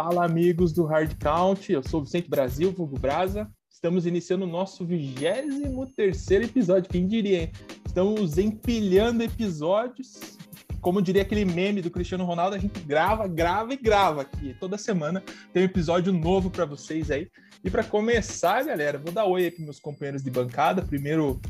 Fala, amigos do Hard Count. Eu sou Vicente Brasil, Vulgo Brasa. Estamos iniciando o nosso 23 episódio, quem diria, hein? Estamos empilhando episódios. Como diria aquele meme do Cristiano Ronaldo, a gente grava, grava e grava aqui. Toda semana tem um episódio novo para vocês aí. E para começar, galera, vou dar oi aqui meus companheiros de bancada. Primeiro,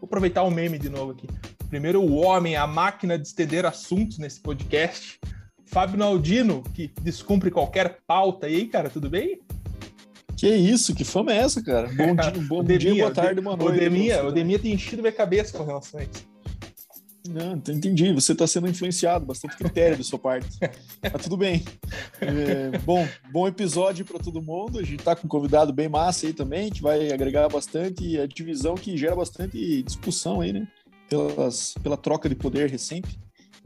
vou aproveitar o meme de novo aqui. Primeiro, o homem, a máquina de estender assuntos nesse podcast. Fábio Naldino, que descumpre qualquer pauta. E aí, cara, tudo bem? Que isso, que fama é essa, cara? Bom dia, bom Deminha, dia boa tarde, boa noite. O Deminha, o tem enchido minha cabeça com relação a isso. Não, entendi. Você está sendo influenciado, bastante critério da sua parte. Mas tudo bem. É, bom, bom episódio para todo mundo. A gente está com um convidado bem massa aí também, que vai agregar bastante e a divisão que gera bastante discussão aí, né? Pelas, pela troca de poder recente.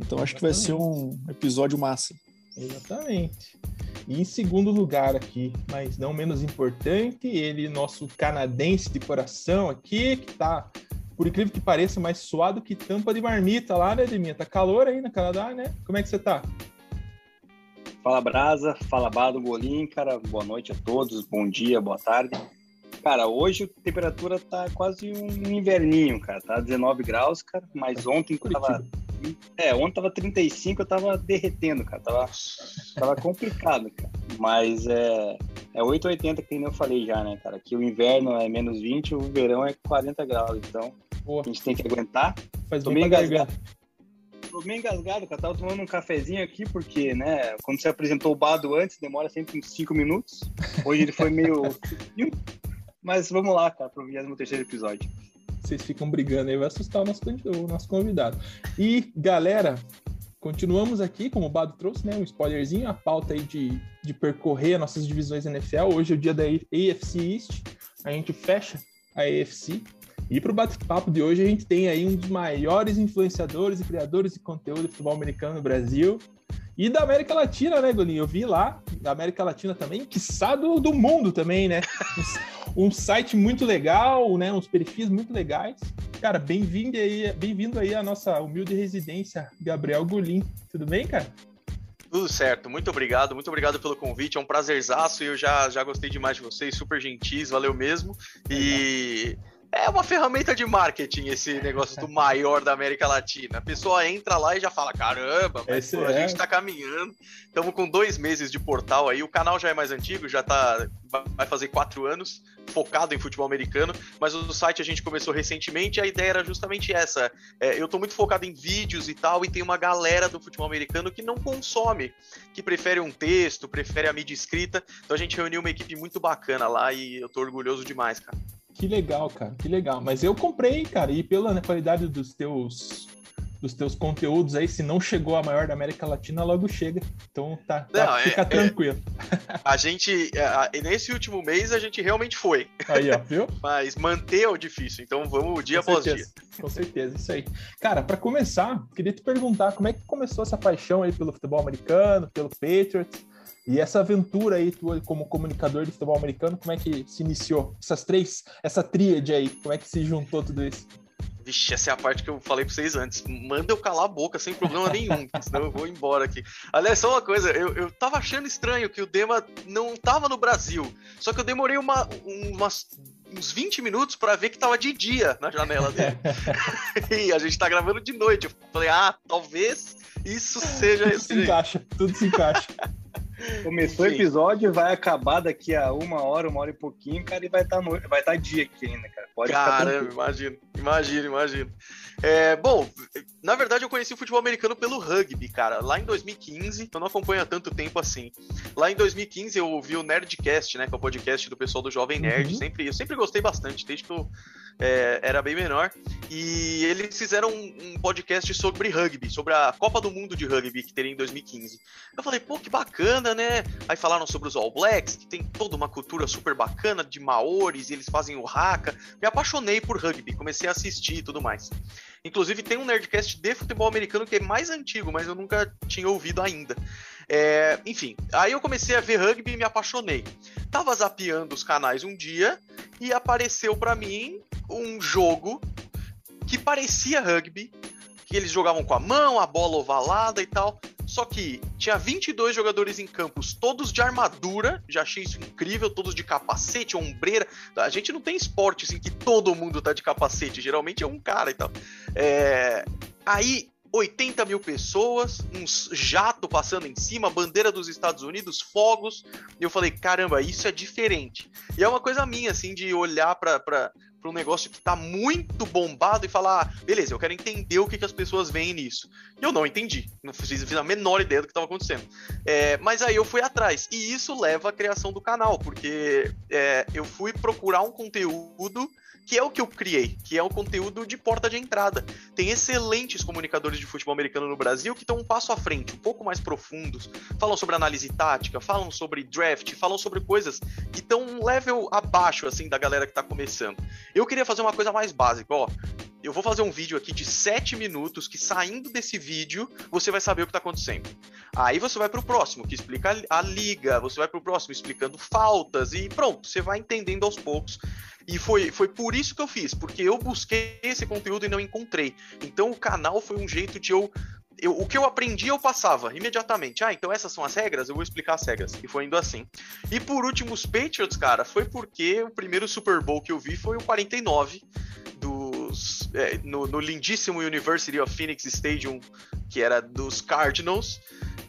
Então acho que vai ser um episódio massa. Exatamente. E em segundo lugar aqui, mas não menos importante, ele, nosso canadense de coração aqui, que tá, por incrível que pareça, mais suado que tampa de marmita lá, né, Deminha? Tá calor aí no Canadá, né? Como é que você tá? Fala Brasa, fala Bado Golim, cara, boa noite a todos, bom dia, boa tarde. Cara, hoje a temperatura tá quase um inverninho, cara, tá 19 graus, cara, mas ontem tava é, ontem tava 35, eu tava derretendo, cara. Tava, tava complicado, cara. Mas é, é 8,80 que eu falei já, né, cara? Que o inverno é menos 20, o verão é 40 graus. Então, a gente tem que aguentar. Faz Tô meio engasgado. Tô meio engasgado, cara. Tava tomando um cafezinho aqui, porque, né, quando você apresentou o Bado antes, demora sempre uns 5 minutos. Hoje ele foi meio. Mas vamos lá, cara, pro 23 episódio vocês ficam brigando aí, vai assustar o nosso, o nosso convidado. E, galera, continuamos aqui, como o Bado trouxe, né? Um spoilerzinho, a pauta aí de, de percorrer nossas divisões NFL. Hoje é o dia da AFC East, a gente fecha a AFC. E para o bate-papo de hoje, a gente tem aí um dos maiores influenciadores e criadores de conteúdo de futebol americano no Brasil, e da América Latina, né, Golinho? Eu vi lá, da América Latina também, quiçá do, do mundo também, né? um site muito legal, né? Uns perfis muito legais. Cara, bem-vindo aí, bem-vindo aí à nossa humilde residência, Gabriel Golim. Tudo bem, cara? Tudo certo, muito obrigado, muito obrigado pelo convite, é um prazerzaço e eu já, já gostei demais de vocês, super gentis, valeu mesmo. E é uma ferramenta de marketing esse negócio do maior da América Latina. A pessoa entra lá e já fala: caramba, mas, pô, é. a gente tá caminhando. Estamos com dois meses de portal aí. O canal já é mais antigo, já tá. Vai fazer quatro anos, focado em futebol americano, mas o site a gente começou recentemente e a ideia era justamente essa. É, eu tô muito focado em vídeos e tal, e tem uma galera do futebol americano que não consome, que prefere um texto, prefere a mídia escrita. Então a gente reuniu uma equipe muito bacana lá e eu tô orgulhoso demais, cara. Que legal, cara, que legal. Mas eu comprei, cara, e pela qualidade dos teus dos teus conteúdos aí, se não chegou a maior da América Latina, logo chega. Então tá, tá não, fica é, é. tranquilo. É, a gente, nesse último mês, a gente realmente foi. Aí, ó, viu? Mas manter é o difícil, então vamos dia Com após certeza. dia. Com certeza, isso aí. Cara, para começar, queria te perguntar como é que começou essa paixão aí pelo futebol americano, pelo Patriots, e essa aventura aí, tu, como comunicador de futebol americano, como é que se iniciou? Essas três, essa tríade aí, como é que se juntou tudo isso? Vixe, essa é a parte que eu falei pra vocês antes. Manda eu calar a boca sem problema nenhum, senão eu vou embora aqui. Aliás, só uma coisa, eu, eu tava achando estranho que o Dema não tava no Brasil. Só que eu demorei uma, umas, uns 20 minutos para ver que tava de dia na janela dele. e a gente tá gravando de noite. Eu falei, ah, talvez isso seja. Tudo se encaixa, tudo se encaixa. Começou o episódio, e vai acabar daqui a uma hora, uma hora e pouquinho, cara, e vai estar tá vai tá dia aqui ainda, cara. Pode Caramba, imagino, imagino, imagino. É, bom, na verdade eu conheci o futebol americano pelo rugby, cara. Lá em 2015, eu não acompanho há tanto tempo assim. Lá em 2015 eu ouvi o Nerdcast, né, que é o podcast do pessoal do Jovem Nerd. Uhum. Sempre, eu sempre gostei bastante, desde que eu é, era bem menor. E eles fizeram um, um, podcast sobre rugby, sobre a Copa do Mundo de Rugby que teria em 2015. Eu falei, pô, que bacana, né? Aí falaram sobre os All Blacks, que tem toda uma cultura super bacana de maores, e eles fazem o haka. Me apaixonei por rugby, comecei a assistir e tudo mais. Inclusive tem um Nerdcast de futebol americano que é mais antigo, mas eu nunca tinha ouvido ainda. É, enfim, aí eu comecei a ver rugby e me apaixonei. Tava zapeando os canais um dia e apareceu para mim um jogo que parecia rugby, que eles jogavam com a mão, a bola ovalada e tal. Só que tinha 22 jogadores em campos, todos de armadura, já achei isso incrível, todos de capacete, ombreira. A gente não tem esporte assim que todo mundo tá de capacete, geralmente é um cara e tal. É... Aí 80 mil pessoas, uns jato passando em cima, bandeira dos Estados Unidos, fogos. E eu falei, caramba, isso é diferente. E é uma coisa minha, assim, de olhar para para um negócio que tá muito bombado e falar, ah, beleza, eu quero entender o que, que as pessoas veem nisso. E eu não entendi, não fiz, fiz a menor ideia do que estava acontecendo. É, mas aí eu fui atrás, e isso leva à criação do canal, porque é, eu fui procurar um conteúdo que é o que eu criei, que é o conteúdo de porta de entrada. Tem excelentes comunicadores de futebol americano no Brasil que estão um passo à frente, um pouco mais profundos, falam sobre análise tática, falam sobre draft, falam sobre coisas que estão um level abaixo assim da galera que está começando. Eu queria fazer uma coisa mais básica, ó. Eu vou fazer um vídeo aqui de 7 minutos que saindo desse vídeo você vai saber o que está acontecendo. Aí você vai para o próximo, que explica a liga, você vai para o próximo explicando faltas e pronto, você vai entendendo aos poucos e foi, foi por isso que eu fiz, porque eu busquei esse conteúdo e não encontrei. Então o canal foi um jeito de eu eu, o que eu aprendi eu passava imediatamente. Ah, então essas são as regras, eu vou explicar as regras. E foi indo assim. E por último, os Patriots, cara, foi porque o primeiro Super Bowl que eu vi foi o 49 dos é, no, no lindíssimo University of Phoenix Stadium, que era dos Cardinals.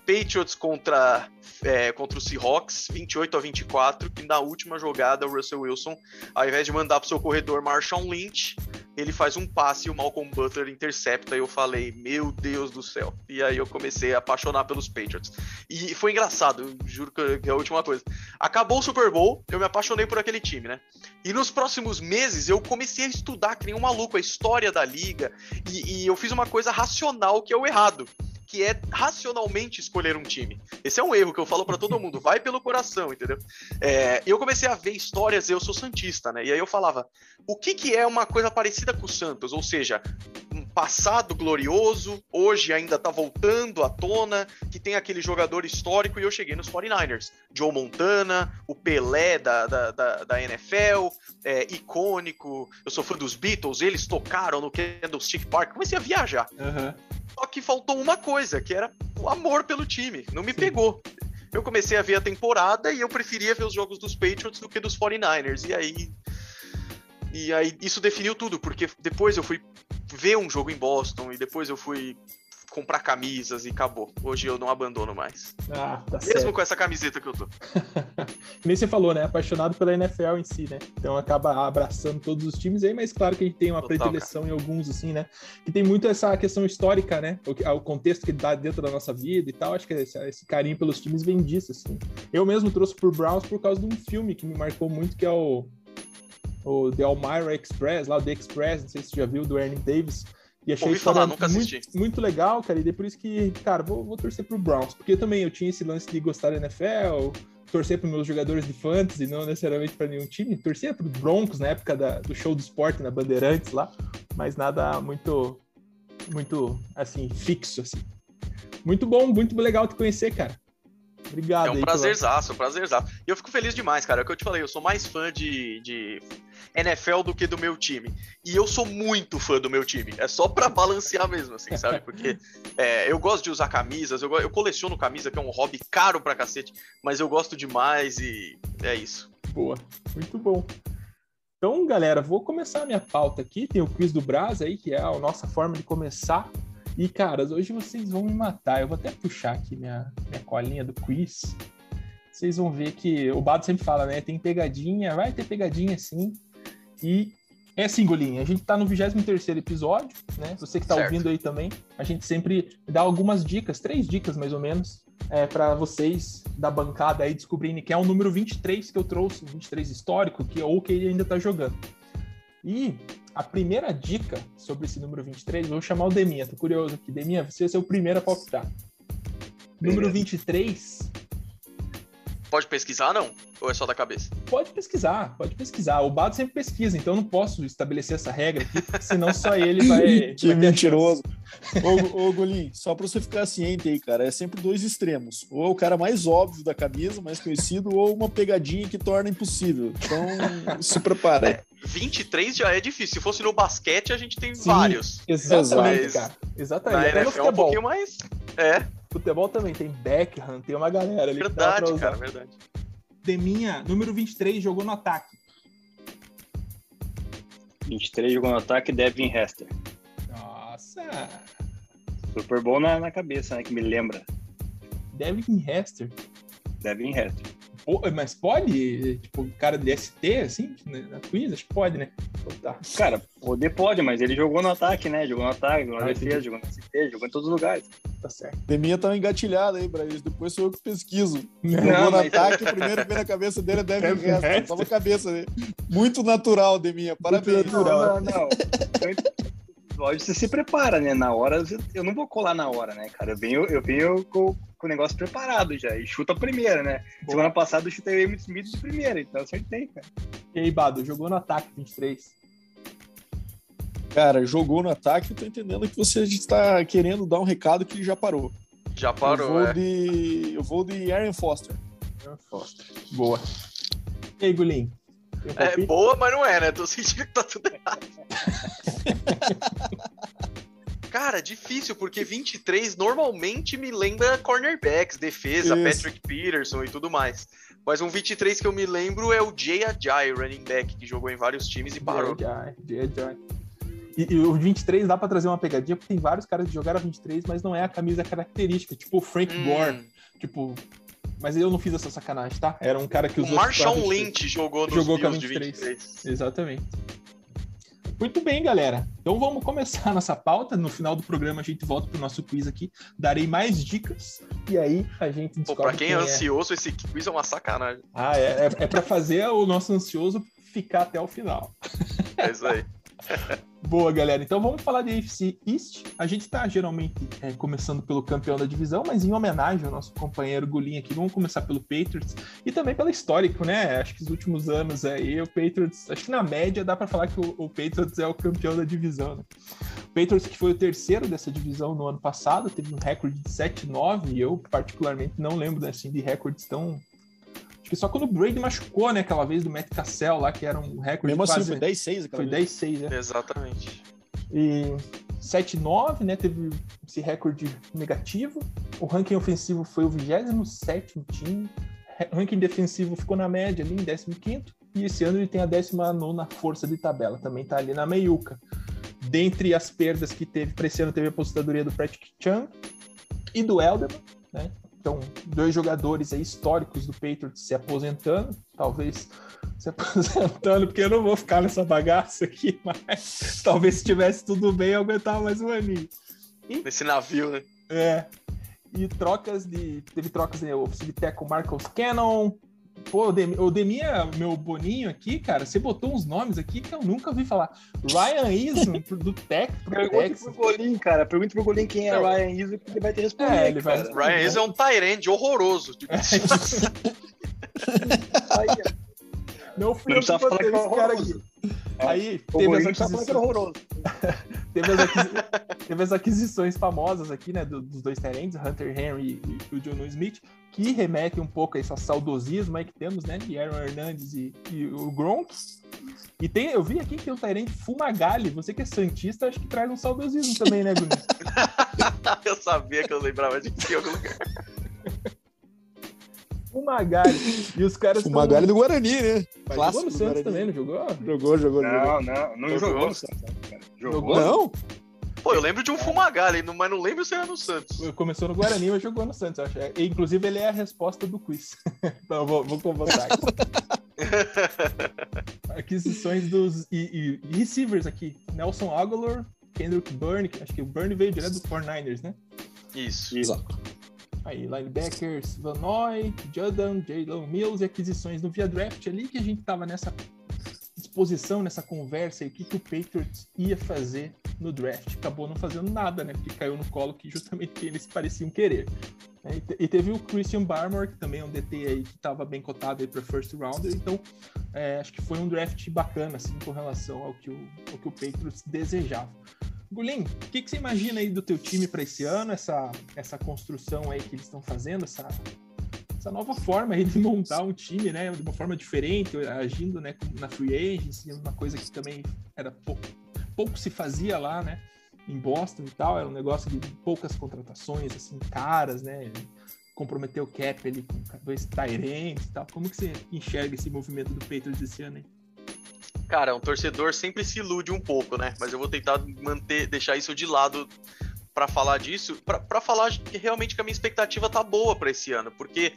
Patriots contra, é, contra o Seahawks, 28 a 24, que na última jogada o Russell Wilson, ao invés de mandar pro seu corredor Marshawn Lynch, ele faz um passe e o Malcolm Butler intercepta e eu falei, meu Deus do céu. E aí eu comecei a apaixonar pelos Patriots. E foi engraçado, juro que é a última coisa. Acabou o Super Bowl, eu me apaixonei por aquele time, né? E nos próximos meses eu comecei a estudar que nem um maluco a história da liga e, e eu fiz uma coisa racional que é o errado que é racionalmente escolher um time. Esse é um erro que eu falo para todo mundo, vai pelo coração, entendeu? É, eu comecei a ver histórias, eu sou santista, né? E aí eu falava, o que que é uma coisa parecida com o Santos? Ou seja, passado glorioso, hoje ainda tá voltando à tona, que tem aquele jogador histórico, e eu cheguei nos 49ers. Joe Montana, o Pelé da, da, da, da NFL, é, icônico, eu sou fã dos Beatles, eles tocaram no Candlestick Park, comecei a viajar. Uhum. Só que faltou uma coisa, que era o amor pelo time. Não me Sim. pegou. Eu comecei a ver a temporada e eu preferia ver os jogos dos Patriots do que dos 49ers. E aí. E aí isso definiu tudo, porque depois eu fui ver um jogo em Boston e depois eu fui comprar camisas e acabou. Hoje eu não abandono mais. Ah, tá Mesmo certo. com essa camiseta que eu tô. Nem você falou, né? Apaixonado pela NFL em si, né? Então acaba abraçando todos os times aí, mas claro que a gente tem uma Total, predileção cara. em alguns, assim, né? Que tem muito essa questão histórica, né? O, o contexto que dá dentro da nossa vida e tal. Acho que esse, esse, carinho pelos times vem disso, assim. Eu mesmo trouxe pro Browns por causa de um filme que me marcou muito, que é o, o The Elmira Express, lá o The Express, não sei se você já viu, do Ernie Davis e achei Ouvi falar, nunca assisti. Muito, muito, legal, cara. E por isso que, cara, vou, vou torcer pro Browns. Porque também eu tinha esse lance de gostar da NFL, torcer para meus jogadores de fantasy, não necessariamente para nenhum time. Torcia pro Broncos na época da, do show do esporte na Bandeirantes lá, mas nada muito, muito, assim, fixo, assim. Muito bom, muito legal te conhecer, cara. Obrigado. É um prazerzaço, um prazerzaço. E eu fico feliz demais, cara. É o que eu te falei, eu sou mais fã de, de NFL do que do meu time. E eu sou muito fã do meu time. É só pra balancear mesmo, assim, sabe? Porque é, eu gosto de usar camisas, eu, eu coleciono camisa, que é um hobby caro pra cacete, mas eu gosto demais e é isso. Boa, muito bom. Então, galera, vou começar a minha pauta aqui. Tem o quiz do Brás aí, que é a nossa forma de começar. E, caras, hoje vocês vão me matar. Eu vou até puxar aqui minha, minha colinha do quiz. Vocês vão ver que o Bado sempre fala, né? Tem pegadinha, vai ter pegadinha sim. E é assim, Golinha, a gente tá no 23 episódio, né? Você que tá certo. ouvindo aí também, a gente sempre dá algumas dicas, três dicas mais ou menos, é, para vocês da bancada aí descobrirem que é o número 23 que eu trouxe, 23 histórico, que, ou que ele ainda tá jogando. E a primeira dica sobre esse número 23, vou chamar o Deminha, tô curioso aqui. Deminha, você ser o primeiro a palpitar. Número 23 pode pesquisar, não? Ou é só da cabeça? Pode pesquisar, pode pesquisar. O Bado sempre pesquisa, então eu não posso estabelecer essa regra aqui, senão só ele vai. que vai mentiroso. ô, ô Golim, só pra você ficar ciente aí, cara, é sempre dois extremos. Ou é o cara mais óbvio da camisa, mais conhecido, ou uma pegadinha que torna impossível. Então, se prepara. É, 23 já é difícil. Se fosse no basquete, a gente tem Sim, vários. Exatamente, Mas cara. Exatamente. Na NFL é um pouquinho mais. É. Futebol também tem Beckham, tem uma galera ali. Verdade, cara, verdade. Deminha, número 23, jogou no ataque. 23 jogou no ataque, Devin Hester. Nossa! Super bom na, na cabeça, né? Que me lembra. Devin Hester. Devin Hester. Pô, mas pode? Tipo, cara de ST, assim, na quiz? Acho que pode, né? Tá. Cara, poder pode, mas ele jogou no ataque, né? Jogou no ataque, jogou na Ah, defesa, jogou no ST, jogou em todos os lugares. Tá certo. Deminha tá engatilhado aí pra isso. Depois sou eu que pesquiso. Não, Jogou no mas- ataque, o primeiro que vem na cabeça dele é Devin Hester. Só na cabeça dele. Muito natural, Deminha. Parabéns. natural. Não, não, não. Lógico, você se prepara, né? Na hora, eu não vou colar na hora, né, cara? Eu venho, eu venho com, com o negócio preparado já. E chuta a primeira, né? Semana passada eu chutei o Emmitt Smith de primeira, então eu acertei, cara. E aí, Bado, jogou no ataque 23. Cara, jogou no ataque, eu tô entendendo que você está querendo dar um recado que ele já parou. Já eu parou, vou é. de. Eu vou de Aaron Foster. Boa. E aí, Gulim? É boa, mas não é, né? Tô sentindo que tá tudo errado. Cara, difícil, porque 23 normalmente me lembra cornerbacks, defesa, Isso. Patrick Peterson e tudo mais. Mas um 23 que eu me lembro é o Jay Ajay, running back, que jogou em vários times e parou. J.J., J.J.. E, e o 23 dá pra trazer uma pegadinha, porque tem vários caras que jogaram 23, mas não é a camisa característica. Tipo o Frank Hum, Gore. Tipo. Mas eu não fiz essa sacanagem, tá? Era um cara que o usou. Marshawn tipo, Lynch jogou nos Jogou Bills de 23. 23. Exatamente. Muito bem, galera. Então vamos começar nossa pauta. No final do programa a gente volta pro nosso quiz aqui. Darei mais dicas e aí a gente Pô, descobre pra quem é é. ansioso, esse quiz é uma sacanagem. Ah, é, é, é para fazer o nosso ansioso ficar até o final. É isso aí. Boa, galera. Então vamos falar de AFC East. A gente tá geralmente é, começando pelo campeão da divisão, mas em homenagem ao nosso companheiro Gulinho aqui, vamos começar pelo Patriots e também pelo histórico, né? Acho que os últimos anos aí, o Patriots, acho que na média dá para falar que o, o Patriots é o campeão da divisão, né? O Patriots que foi o terceiro dessa divisão no ano passado, teve um recorde de 7-9 e eu particularmente não lembro assim de recordes tão Acho que só quando o Brady machucou, né, aquela vez do Matt Cassell lá, que era um recorde Mesmo assim, foi 10-6 aquela Foi vez. 10-6, né? Exatamente. E 7-9, né? Teve esse recorde negativo. O ranking ofensivo foi o 27 time. O ranking defensivo ficou na média ali em 15. E esse ano ele tem a 19 força de tabela. Também tá ali na meiuca. Dentre as perdas que teve para esse ano, teve a aposentadoria do Patrick Chung e do Elderman, né? Então, dois jogadores aí históricos do Patriots se aposentando, talvez se aposentando, porque eu não vou ficar nessa bagaça aqui, mas talvez se tivesse tudo bem, eu aguentava mais um aninho. Nesse navio, né? É. E trocas de. Teve trocas de offensive tackle Marcos Cannon. Pô, o Demi- o Deminha, meu boninho aqui, cara, você botou uns nomes aqui que eu nunca ouvi falar. Ryan Eason, do Tech, pro Pergunta Texas. pro Golim, cara. Pergunta pro Golim quem é Não. Ryan Iso, que ele vai te responder. É, ele vai cara. responder. Ryan Hayes é um Tyrande horroroso. Tipo, Não fui Não eu que precisa falar botei que é esse cara aqui. Horroroso. Aí o teve as, aquisições, horroroso. teve, as aquisi- teve as aquisições famosas aqui, né, do- dos dois Tyrants, Hunter Henry e, e o John Smith, que remetem um pouco a esse saudosismo aí que temos, né, de Aaron Hernandes e, e o Gronk. E tem, eu vi aqui que tem o Tyrant Fumagalli, você que é santista, acho que traz um saudosismo também, né, Guni? eu sabia que eu lembrava de que em algum lugar. Fumagalli. E os caras O Magalho do Guarani, né? Mas Clássico jogou no do Santos Guarani. também, não jogou? Jogou, jogou, jogou. Não, não, não Jogou? jogou no Santos. Jogou? Jogou? Não? Pô, eu lembro de um Fumagalli, mas não lembro se era no Santos. Começou no Guarani, mas jogou no Santos, eu acho. E, Inclusive, ele é a resposta do quiz. então, eu vou, vou convocar aqui. Aquisições dos e, e- receivers aqui. Nelson Aguilar, Kendrick Byrne, que acho que o Byrne veio direto do 49ers, né? Isso. Exato. Aí, linebackers, Vanoy, Jordan, Jalen Mills e aquisições no Via Draft ali, que a gente tava nessa disposição, nessa conversa aí, o que, que o Patriots ia fazer no draft. Acabou não fazendo nada, né? Porque caiu no colo que justamente eles pareciam querer. É, E E teve o Christian Barmore, que também é um DT aí que estava bem cotado aí para first rounder, então é, acho que foi um draft bacana, assim, com relação ao que o, ao que o Patriots desejava. Gulim, o que, que você imagina aí do teu time para esse ano, essa, essa construção aí que eles estão fazendo, essa, essa nova forma aí de montar um time, né, de uma forma diferente, agindo, né, na free agency, uma coisa que também era pouco, pouco se fazia lá, né? em Boston e tal, era um negócio de poucas contratações, assim, caras, né? Comprometeu o cap ali com dois Tyrants e tal. Como que você enxerga esse movimento do Patriots esse ano, hein? Cara, um torcedor sempre se ilude um pouco, né? Mas eu vou tentar manter, deixar isso de lado para falar disso, para falar que realmente que a minha expectativa tá boa para esse ano, porque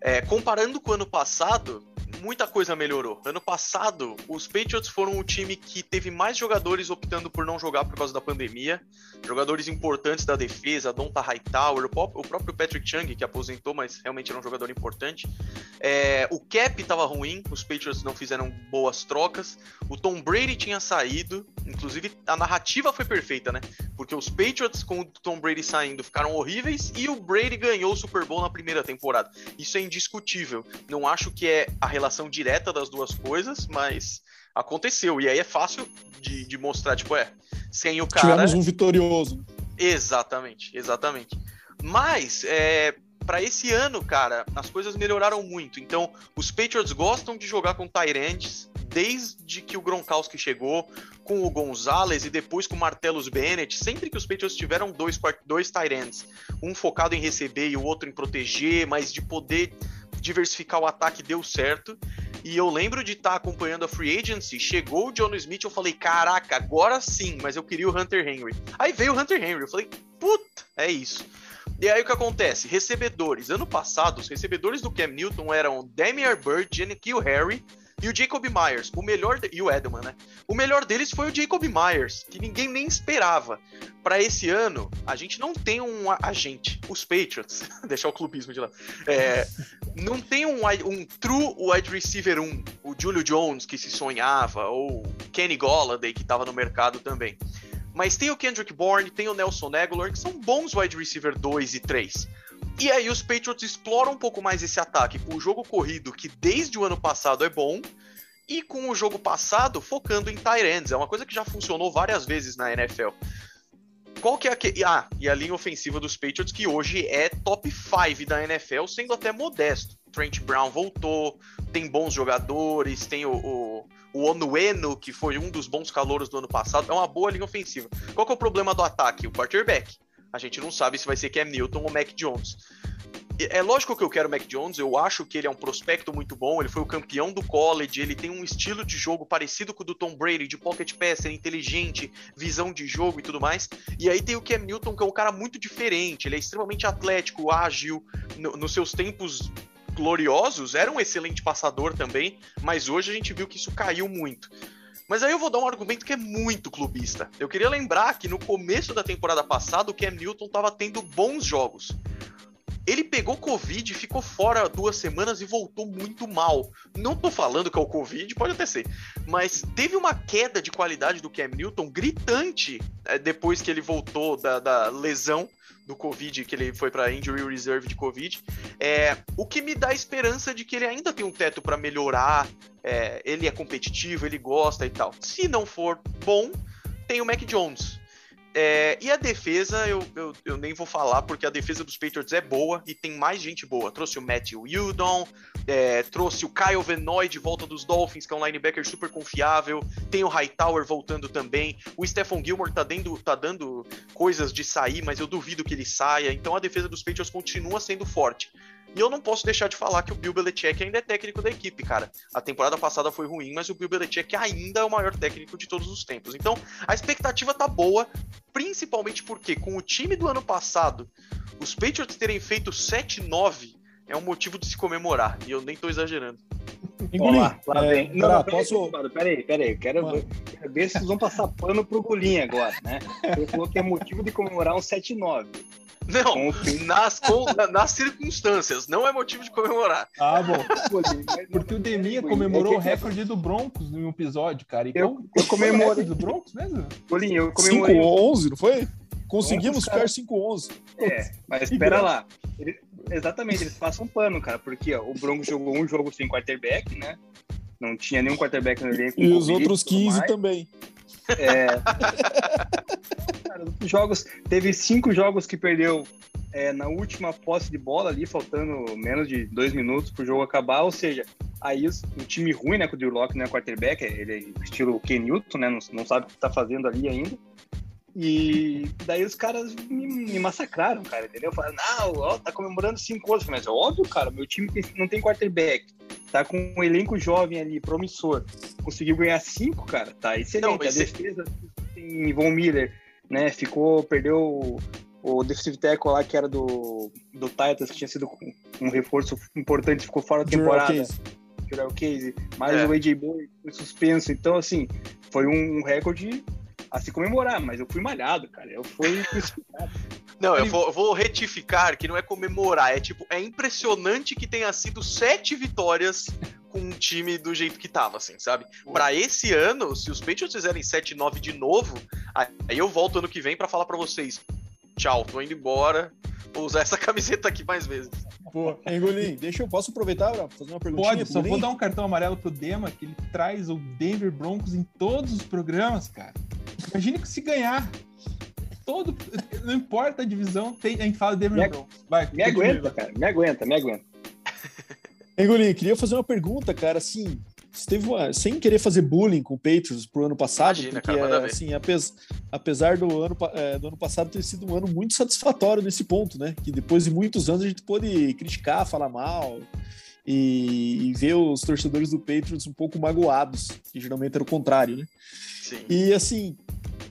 é, comparando com o ano passado, muita coisa melhorou. Ano passado, os Patriots foram o time que teve mais jogadores optando por não jogar por causa da pandemia. Jogadores importantes da defesa, Donta Hightower, o próprio Patrick Chung, que aposentou, mas realmente era um jogador importante. É, o cap estava ruim, os Patriots não fizeram boas trocas. O Tom Brady tinha saído, inclusive a narrativa foi perfeita, né? Porque os Patriots, com o Tom Brady saindo, ficaram horríveis e o Brady ganhou o Super Bowl na primeira temporada. Isso é indiscutível. Não acho que é a relação direta das duas coisas, mas aconteceu. E aí é fácil de, de mostrar, tipo, é, sem o cara. Tivemos um vitorioso. Exatamente, exatamente. Mas, é, para esse ano, cara, as coisas melhoraram muito. Então, os Patriots gostam de jogar com Tyrands desde que o Gronkowski chegou, com o Gonzalez e depois com o Martellus Bennett. Sempre que os Patriots tiveram dois, dois Tyrands, um focado em receber e o outro em proteger, mas de poder diversificar o ataque deu certo. E eu lembro de estar tá acompanhando a free agency, chegou o John Smith, eu falei, caraca, agora sim, mas eu queria o Hunter Henry. Aí veio o Hunter Henry, eu falei, puta, é isso. E aí o que acontece? Recebedores. Ano passado, os recebedores do Cam Newton eram Damian Bird, Kill Harry, e o Jacob Myers, o melhor de... e o Edelman, né? O melhor deles foi o Jacob Myers, que ninguém nem esperava. Para esse ano, a gente não tem um agente, os Patriots, deixar o clubismo de lá. É, não tem um, um true wide receiver 1, o Julio Jones que se sonhava ou Kenny Golladay que estava no mercado também. Mas tem o Kendrick Bourne, tem o Nelson Aguilar, que são bons wide receiver 2 e 3. E aí os Patriots exploram um pouco mais esse ataque com o jogo corrido, que desde o ano passado é bom, e com o jogo passado focando em tight ends. É uma coisa que já funcionou várias vezes na NFL. Qual que é a Ah, e a linha ofensiva dos Patriots, que hoje é top 5 da NFL, sendo até modesto. Trent Brown voltou, tem bons jogadores, tem o, o, o Onueno, que foi um dos bons calouros do ano passado. É uma boa linha ofensiva. Qual que é o problema do ataque? O quarterback. A gente não sabe se vai ser Cam Newton ou Mac Jones. É lógico que eu quero o Mac Jones, eu acho que ele é um prospecto muito bom, ele foi o campeão do college, ele tem um estilo de jogo parecido com o do Tom Brady, de pocket passer, inteligente, visão de jogo e tudo mais. E aí tem o Cam Newton, que é um cara muito diferente, ele é extremamente atlético, ágil, no, nos seus tempos gloriosos, era um excelente passador também, mas hoje a gente viu que isso caiu muito. Mas aí eu vou dar um argumento que é muito clubista. Eu queria lembrar que no começo da temporada passada o Cam Newton estava tendo bons jogos. Ele pegou Covid, ficou fora duas semanas e voltou muito mal. Não tô falando que é o Covid, pode até ser. Mas teve uma queda de qualidade do Cam Newton gritante é, depois que ele voltou da, da lesão do Covid, que ele foi para injury reserve de Covid, é, o que me dá esperança de que ele ainda tem um teto para melhorar, é, ele é competitivo, ele gosta e tal. Se não for bom, tem o Mac Jones. É, e a defesa, eu, eu, eu, nem vou falar, porque a defesa dos Patriots é boa e tem mais gente boa. Trouxe o Matthew Udon, é, trouxe o Kyle Venoy de volta dos Dolphins, que é um linebacker super confiável. Tem o Hightower voltando também. O Stephon Gilmore tá dando, tá dando coisas de sair, mas eu duvido que ele saia. Então a defesa dos Patriots continua sendo forte. E eu não posso deixar de falar que o Bill Belichick ainda é técnico da equipe, cara. A temporada passada foi ruim, mas o Bill Belichick ainda é o maior técnico de todos os tempos. Então, a expectativa tá boa, principalmente porque com o time do ano passado, os Patriots terem feito 7-9 é um motivo de se comemorar. E eu nem tô exagerando. Olá, lá é, vem. Não, não, posso... peraí, peraí, quero ver, quero ver se vocês vão passar pano pro Golinha agora, né? Ele falou que é motivo de comemorar um 7-9. Não, nas, nas circunstâncias, não é motivo de comemorar. Ah, bom. Porque o Deminha comemorou o recorde do Broncos em um episódio, cara. Então, eu, eu comemorei. do Broncos mesmo? Bolinho, eu comemorei. 5-11, não foi? Conseguimos ficar 5-11. É, mas espera lá. Ele, exatamente, eles passam um pano, cara, porque ó, o Broncos jogou um jogo sem quarterback, né? Não tinha nenhum quarterback no elenco. E os outros 15 também. É. Cara, jogos, teve cinco jogos que perdeu é, na última posse de bola ali, faltando menos de dois minutos pro jogo acabar, ou seja, aí o time ruim, né, com o Drew Locke, né, quarterback, ele é estilo Ken Newton, né, não, não sabe o que tá fazendo ali ainda, E daí os caras me, me massacraram, cara, entendeu? Falaram, não, ó, tá comemorando cinco anos. Mas é óbvio, cara, meu time não tem quarterback. Tá com um elenco jovem ali, promissor. Conseguiu ganhar cinco, cara, tá excelente. Não, a defesa tem Von Miller, né? Ficou, perdeu o defensive tackle lá que era do, do Titans, que tinha sido um reforço importante, ficou fora da temporada. Jurel Case. Mas é. o AJ Boy foi suspenso. Então, assim, foi um recorde a se comemorar, mas eu fui malhado, cara. Eu fui Não, eu vou, vou, retificar que não é comemorar, é tipo, é impressionante que tenha sido sete vitórias com um time do jeito que tava, assim, sabe? Para esse ano, se os Patriots fizerem 7-9 de novo, aí eu volto ano que vem para falar para vocês. Tchau, tô indo embora. Vou usar essa camiseta aqui mais vezes. Pô, Engolim, deixa eu posso aproveitar para fazer uma perguntinha? Pode, só vou dar um cartão amarelo pro Dema, que ele traz o Denver Broncos em todos os programas, cara. Imagine que se ganhar. Todo, não importa a divisão, tem, a gente fala Denver me, Broncos. Vai, me aguenta, cara. Me aguenta, me aguenta. Engolim, queria fazer uma pergunta, cara, assim, teve uma, sem querer fazer bullying com o Patriots pro ano passado, Imagina, porque cara, é, assim, apes, apesar do ano, é, do ano passado ter sido um ano muito satisfatório nesse ponto, né? Que depois de muitos anos a gente pôde criticar, falar mal e, e ver os torcedores do Patriots um pouco magoados, que geralmente era o contrário, né? Sim. E assim,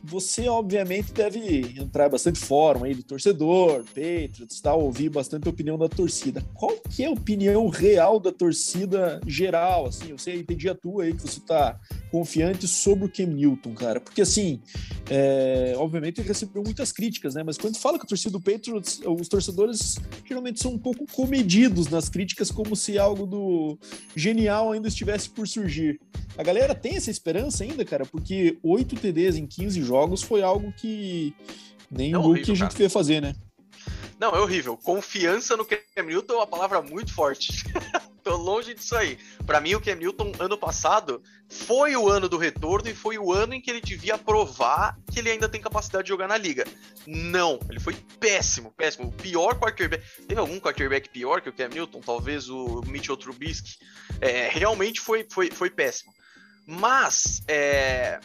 você obviamente deve entrar bastante fórum aí do torcedor, Patriots, tal, ouvir bastante a opinião da torcida. Qual que é a opinião real da torcida geral? Assim, sei, entendi a tua aí que você tá confiante sobre o Cam Newton, cara. Porque assim, é, obviamente ele recebeu muitas críticas, né? Mas quando fala com a torcida do Patriots, os torcedores geralmente são um pouco comedidos nas críticas, como se algo do genial ainda estivesse por surgir. A galera tem essa esperança ainda, cara, porque oito TDs em 15 jogos foi algo que nem é o que a gente cara. vê fazer, né? Não, é horrível. Confiança no Cam Newton é uma palavra muito forte. Tô longe disso aí. Para mim, o Cam Newton, ano passado, foi o ano do retorno e foi o ano em que ele devia provar que ele ainda tem capacidade de jogar na liga. Não, ele foi péssimo, péssimo. O pior quarterback. Teve algum quarterback pior que o Cam Newton? Talvez o Mitchell Trubisky. É, realmente foi, foi, foi péssimo. Mas, é,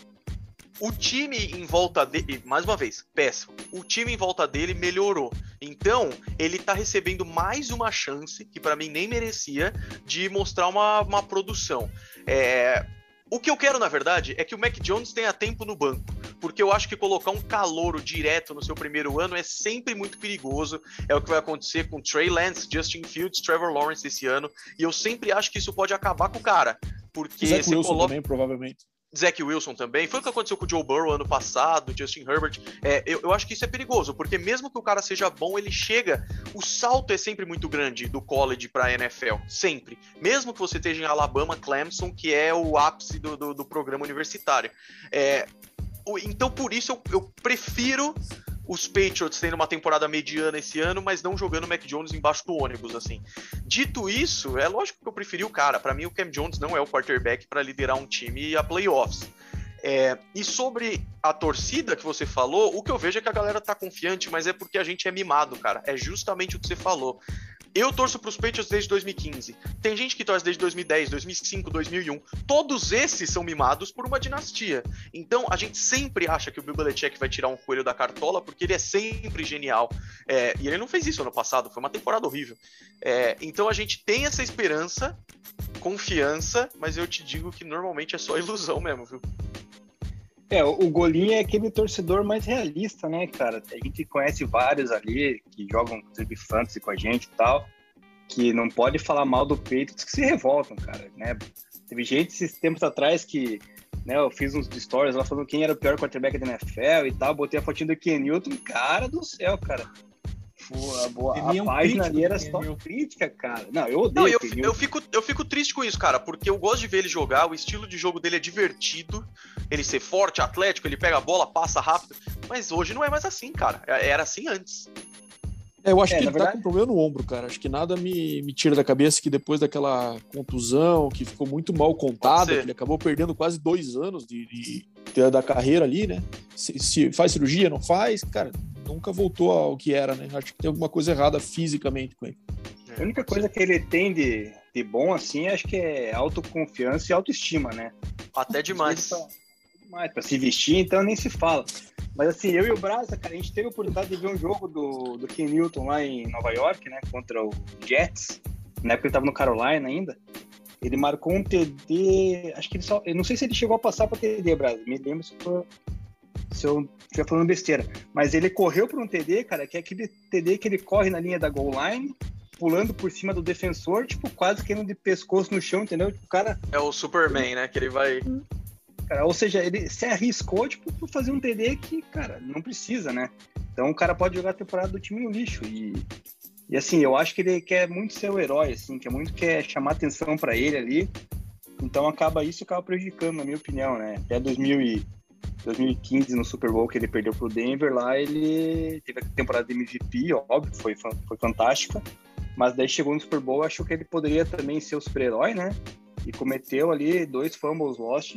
o time em volta dele, mais uma vez, péssimo. O time em volta dele melhorou. Então, ele tá recebendo mais uma chance, que para mim nem merecia, de mostrar uma, uma produção. É, o que eu quero, na verdade, é que o Mac Jones tenha tempo no banco, porque eu acho que colocar um calouro direto no seu primeiro ano é sempre muito perigoso. É o que vai acontecer com Trey Lance, Justin Fields, Trevor Lawrence esse ano, e eu sempre acho que isso pode acabar com o cara. Porque Zach Wilson coloca... também, provavelmente. Zach Wilson também. Foi o que aconteceu com o Joe Burrow ano passado, Justin Herbert. É, eu, eu, acho que isso é perigoso, porque mesmo que o cara seja bom, ele chega. O salto é sempre muito grande do college para NFL. Sempre. Mesmo que você esteja em Alabama, Clemson, que é o ápice do, do, do programa universitário. É, então, por isso, eu, eu prefiro os Patriots tendo uma temporada mediana esse ano, mas não jogando o Mac Jones embaixo do ônibus, assim. Dito isso, é lógico que eu preferi o cara. Para mim, o Cam Jones não é o quarterback para liderar um time a playoffs. É, e sobre a torcida que você falou, o que eu vejo é que a galera tá confiante, mas é porque a gente é mimado, cara. É justamente o que você falou. Eu torço para os Patriots desde 2015. Tem gente que torce desde 2010, 2005, 2001. Todos esses são mimados por uma dinastia. Então a gente sempre acha que o Bill Belichick vai tirar um coelho da cartola porque ele é sempre genial. É, e ele não fez isso ano passado, foi uma temporada horrível. É, então a gente tem essa esperança, confiança, mas eu te digo que normalmente é só ilusão mesmo, viu? É, o Golinho é aquele torcedor mais realista, né, cara? A gente conhece vários ali que jogam, inclusive, fantasy com a gente e tal, que não pode falar mal do peito, que se revoltam, cara, né? Teve gente esses tempos atrás que, né, eu fiz uns stories lá falando quem era o pior quarterback da NFL e tal, botei a fotinha do Ken Newton, cara do céu, cara. Boa, boa. A página ali era só crítica, cara. Não, eu odeio. Não, eu, eu, fico, eu fico triste com isso, cara, porque eu gosto de ver ele jogar, o estilo de jogo dele é divertido, ele ser forte, atlético, ele pega a bola, passa rápido, mas hoje não é mais assim, cara. É, era assim antes. É, eu acho é, que ele verdade... tá com um problema no ombro, cara. Acho que nada me, me tira da cabeça que depois daquela contusão, que ficou muito mal contada, ele acabou perdendo quase dois anos de, de, de da carreira ali, né? Se, se, faz cirurgia, não faz, cara, nunca voltou ao que era, né? Acho que tem alguma coisa errada fisicamente com ele. A única coisa que ele tem de, de bom, assim, acho que é autoconfiança e autoestima, né? Até demais. Pra, demais. Pra se vestir, então nem se fala. Mas assim, eu e o Brasa, cara, a gente teve a oportunidade de ver um jogo do, do Ken Newton lá em Nova York, né? Contra o Jets. Na época ele tava no Carolina ainda. Ele marcou um TD. Acho que ele só. Eu não sei se ele chegou a passar para TD, Brasa. Me lembro se eu, se eu estiver falando besteira. Mas ele correu para um TD, cara, que é aquele TD que ele corre na linha da goal line, pulando por cima do defensor, tipo, quase caindo de pescoço no chão, entendeu? Tipo, o cara. É o Superman, né? Que ele vai. Cara, ou seja, ele se arriscou, tipo, por fazer um TD que, cara, não precisa, né? Então o cara pode jogar a temporada do time no lixo. E, e assim, eu acho que ele quer muito ser o herói, assim, quer muito quer chamar atenção para ele ali. Então acaba isso acaba prejudicando, na minha opinião, né? Até 2000 e 2015 no Super Bowl que ele perdeu pro Denver, lá ele teve a temporada de MVP, óbvio, foi, foi fantástica. Mas daí chegou no Super Bowl, achou que ele poderia também ser o super-herói, né? E cometeu ali dois fumbles lost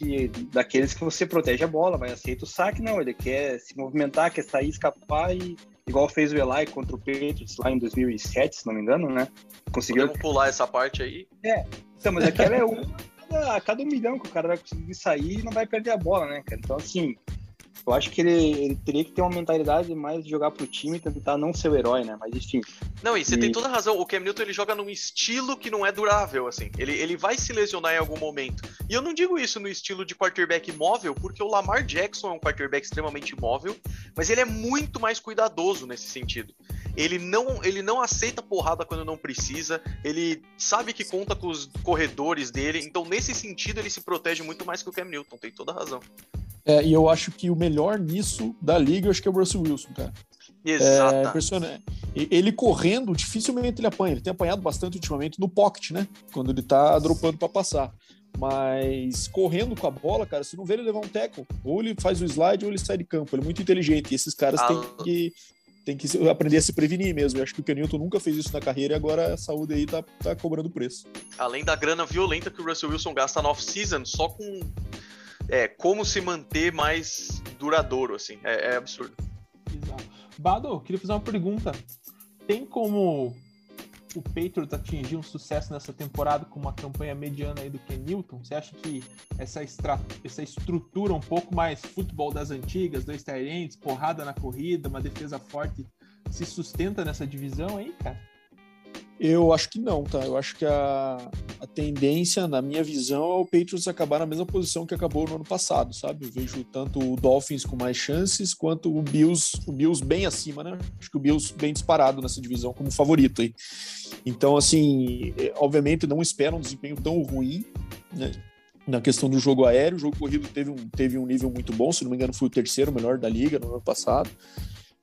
que daqueles que você protege a bola, mas aceita o saque, não. Ele quer se movimentar, quer sair, escapar e igual fez o Eli contra o Patriots lá em 2007, se não me engano, né? Conseguiu Podemos pular essa parte aí. É. Então, mas aquela é um a cada um milhão que o cara vai conseguir sair e não vai perder a bola, né, cara? Então, assim, eu acho que ele, ele, teria que ter uma mentalidade mais de jogar pro time e tentar não ser o herói, né? Mas enfim. Não, e você e... tem toda a razão. O Cam Newton ele joga num estilo que não é durável, assim. Ele, ele vai se lesionar em algum momento. E eu não digo isso no estilo de quarterback móvel, porque o Lamar Jackson é um quarterback extremamente móvel, mas ele é muito mais cuidadoso nesse sentido. Ele não, ele não aceita porrada quando não precisa, ele sabe que conta com os corredores dele, então nesse sentido ele se protege muito mais que o Cam Newton, tem toda a razão. É, e eu acho que o melhor nisso da liga, eu acho que é o Russell Wilson, cara. Exato. É impressionante. Ele correndo, dificilmente ele apanha. Ele tem apanhado bastante ultimamente no pocket, né? Quando ele tá dropando para passar. Mas correndo com a bola, cara, você não vê ele levar um tackle. Ou ele faz o slide ou ele sai de campo. Ele é muito inteligente. E esses caras ah, têm que, têm que aprender a se prevenir mesmo. Eu acho que o Kenilton nunca fez isso na carreira e agora a saúde aí tá, tá cobrando preço. Além da grana violenta que o Russell Wilson gasta na off-season, só com é, como se manter mais duradouro, assim. É, é absurdo. Exato. Bado, queria fazer uma pergunta. Tem como o Patriots atingir um sucesso nessa temporada com uma campanha mediana aí do Ken Newton? Você acha que essa, extra... essa estrutura um pouco mais futebol das antigas, dois tight porrada na corrida, uma defesa forte, se sustenta nessa divisão aí, cara? Eu acho que não, tá? Eu acho que a, a tendência, na minha visão, é o Patriots acabar na mesma posição que acabou no ano passado, sabe? Eu vejo tanto o Dolphins com mais chances, quanto o Bills, o Bills bem acima, né? Acho que o Bills bem disparado nessa divisão como favorito aí. Então, assim, é, obviamente não espero um desempenho tão ruim, né? na questão do jogo aéreo, o jogo corrido teve um, teve um nível muito bom, se não me engano foi o terceiro melhor da liga no ano passado.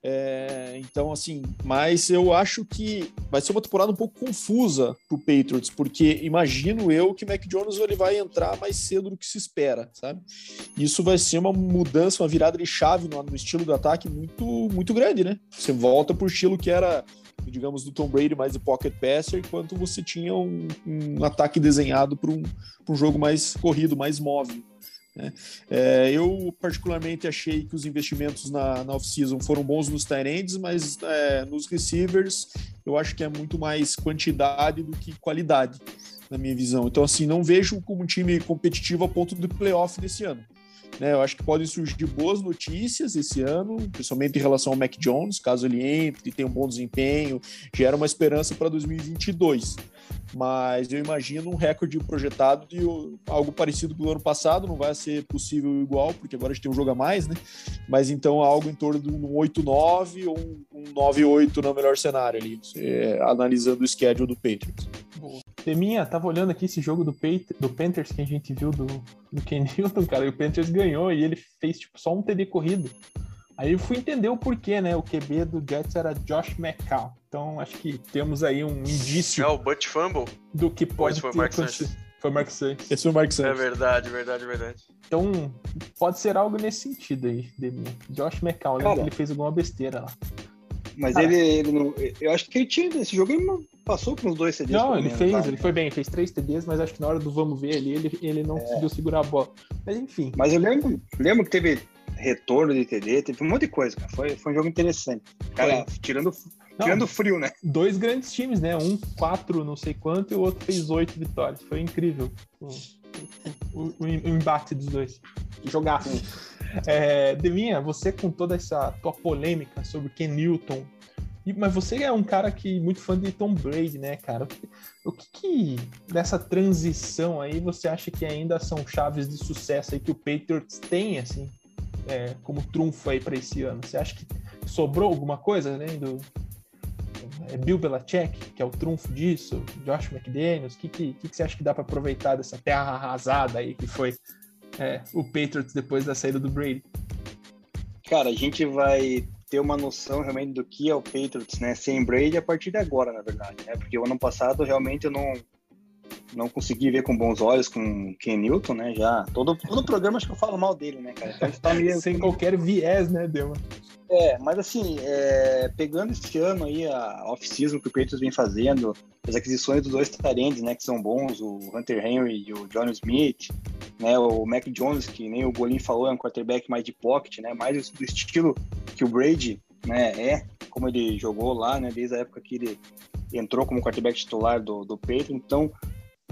É, então, assim, mas eu acho que vai ser uma temporada um pouco confusa pro Patriots, porque imagino eu que o Mac Jones ele vai entrar mais cedo do que se espera, sabe? Isso vai ser uma mudança, uma virada de chave no, no estilo do ataque muito, muito grande, né? Você volta pro estilo que era digamos, do Tom Brady mais de pocket passer, enquanto você tinha um, um ataque desenhado para um, um jogo mais corrido, mais móvel. Né? É, eu, particularmente, achei que os investimentos na, na off-season foram bons nos tight mas é, nos receivers eu acho que é muito mais quantidade do que qualidade, na minha visão. Então, assim, não vejo como um time competitivo a ponto do playoff desse ano. Né, eu acho que podem surgir boas notícias esse ano, principalmente em relação ao Mac Jones, caso ele entre e tenha um bom desempenho, gera uma esperança para 2022 mas eu imagino um recorde projetado de algo parecido com o ano passado, não vai ser possível igual, porque agora a gente tem um jogo a mais, né? Mas então algo em torno de um 8-9 ou um 9-8 no melhor cenário ali, é, analisando o schedule do Patriots. Boa. Teminha, tava olhando aqui esse jogo do, do Panthers que a gente viu do, do Ken Newton, cara, e o Panthers ganhou e ele fez tipo só um TD corrido. Aí eu fui entender o porquê, né? O QB do Jets era Josh McCall. Então acho que temos aí um indício. É o Butch Fumble? Do que pode foi ter Mark acontecido. Foi Mark Sanchez. Esse foi o Mark Sanchez. É verdade, verdade, verdade. Então pode ser algo nesse sentido aí, Demi. Josh McCall, né? Ele fez alguma besteira lá. Mas ele, ele não, eu acho que ele tinha esse jogo ele passou com os dois CDs. Não, ele fez, tá? ele foi bem, fez três TDs, mas acho que na hora do vamos ver ali, ele, ele não é. conseguiu segurar a bola. Mas enfim. Mas eu lembro, lembro que teve retorno de TD, teve um monte de coisa, cara. Foi, foi um jogo interessante. Cara, foi. tirando, não, tirando frio, né? Dois grandes times, né? Um quatro, não sei quanto, e o outro fez oito vitórias. Foi incrível o, o, o embate dos dois. Jogaço. É, Devinha, você com toda essa tua polêmica sobre Ken Newton, mas você é um cara que muito fã de Tom Brady, né, cara? O que, que nessa transição aí você acha que ainda são chaves de sucesso aí que o Patriots tem, assim, é, como trunfo aí para esse ano? Você acha que sobrou alguma coisa além do é Bill Belichick, que é o trunfo disso, Josh McDaniels? O que, que, que, você acha que dá para aproveitar dessa terra arrasada aí que foi é, o Patriots depois da saída do Brady? Cara, a gente vai ter uma noção realmente do que é o Patriots, né, sem Brady a partir de agora, na verdade, né? Porque o ano passado realmente eu não não consegui ver com bons olhos com Ken Newton, né? Já todo todo programa acho que eu falo mal dele, né, cara? Então, tá meio... sem qualquer viés, né, Deu? É, mas assim, é, pegando esse ano aí, a off-season que o Patriots vem fazendo, as aquisições dos dois talentos, né, que são bons, o Hunter Henry e o John Smith, né, o Mac Jones, que nem o Golin falou, é um quarterback mais de pocket, né, mais do estilo que o Brady, né, é, como ele jogou lá, né, desde a época que ele entrou como quarterback titular do, do Patriots, então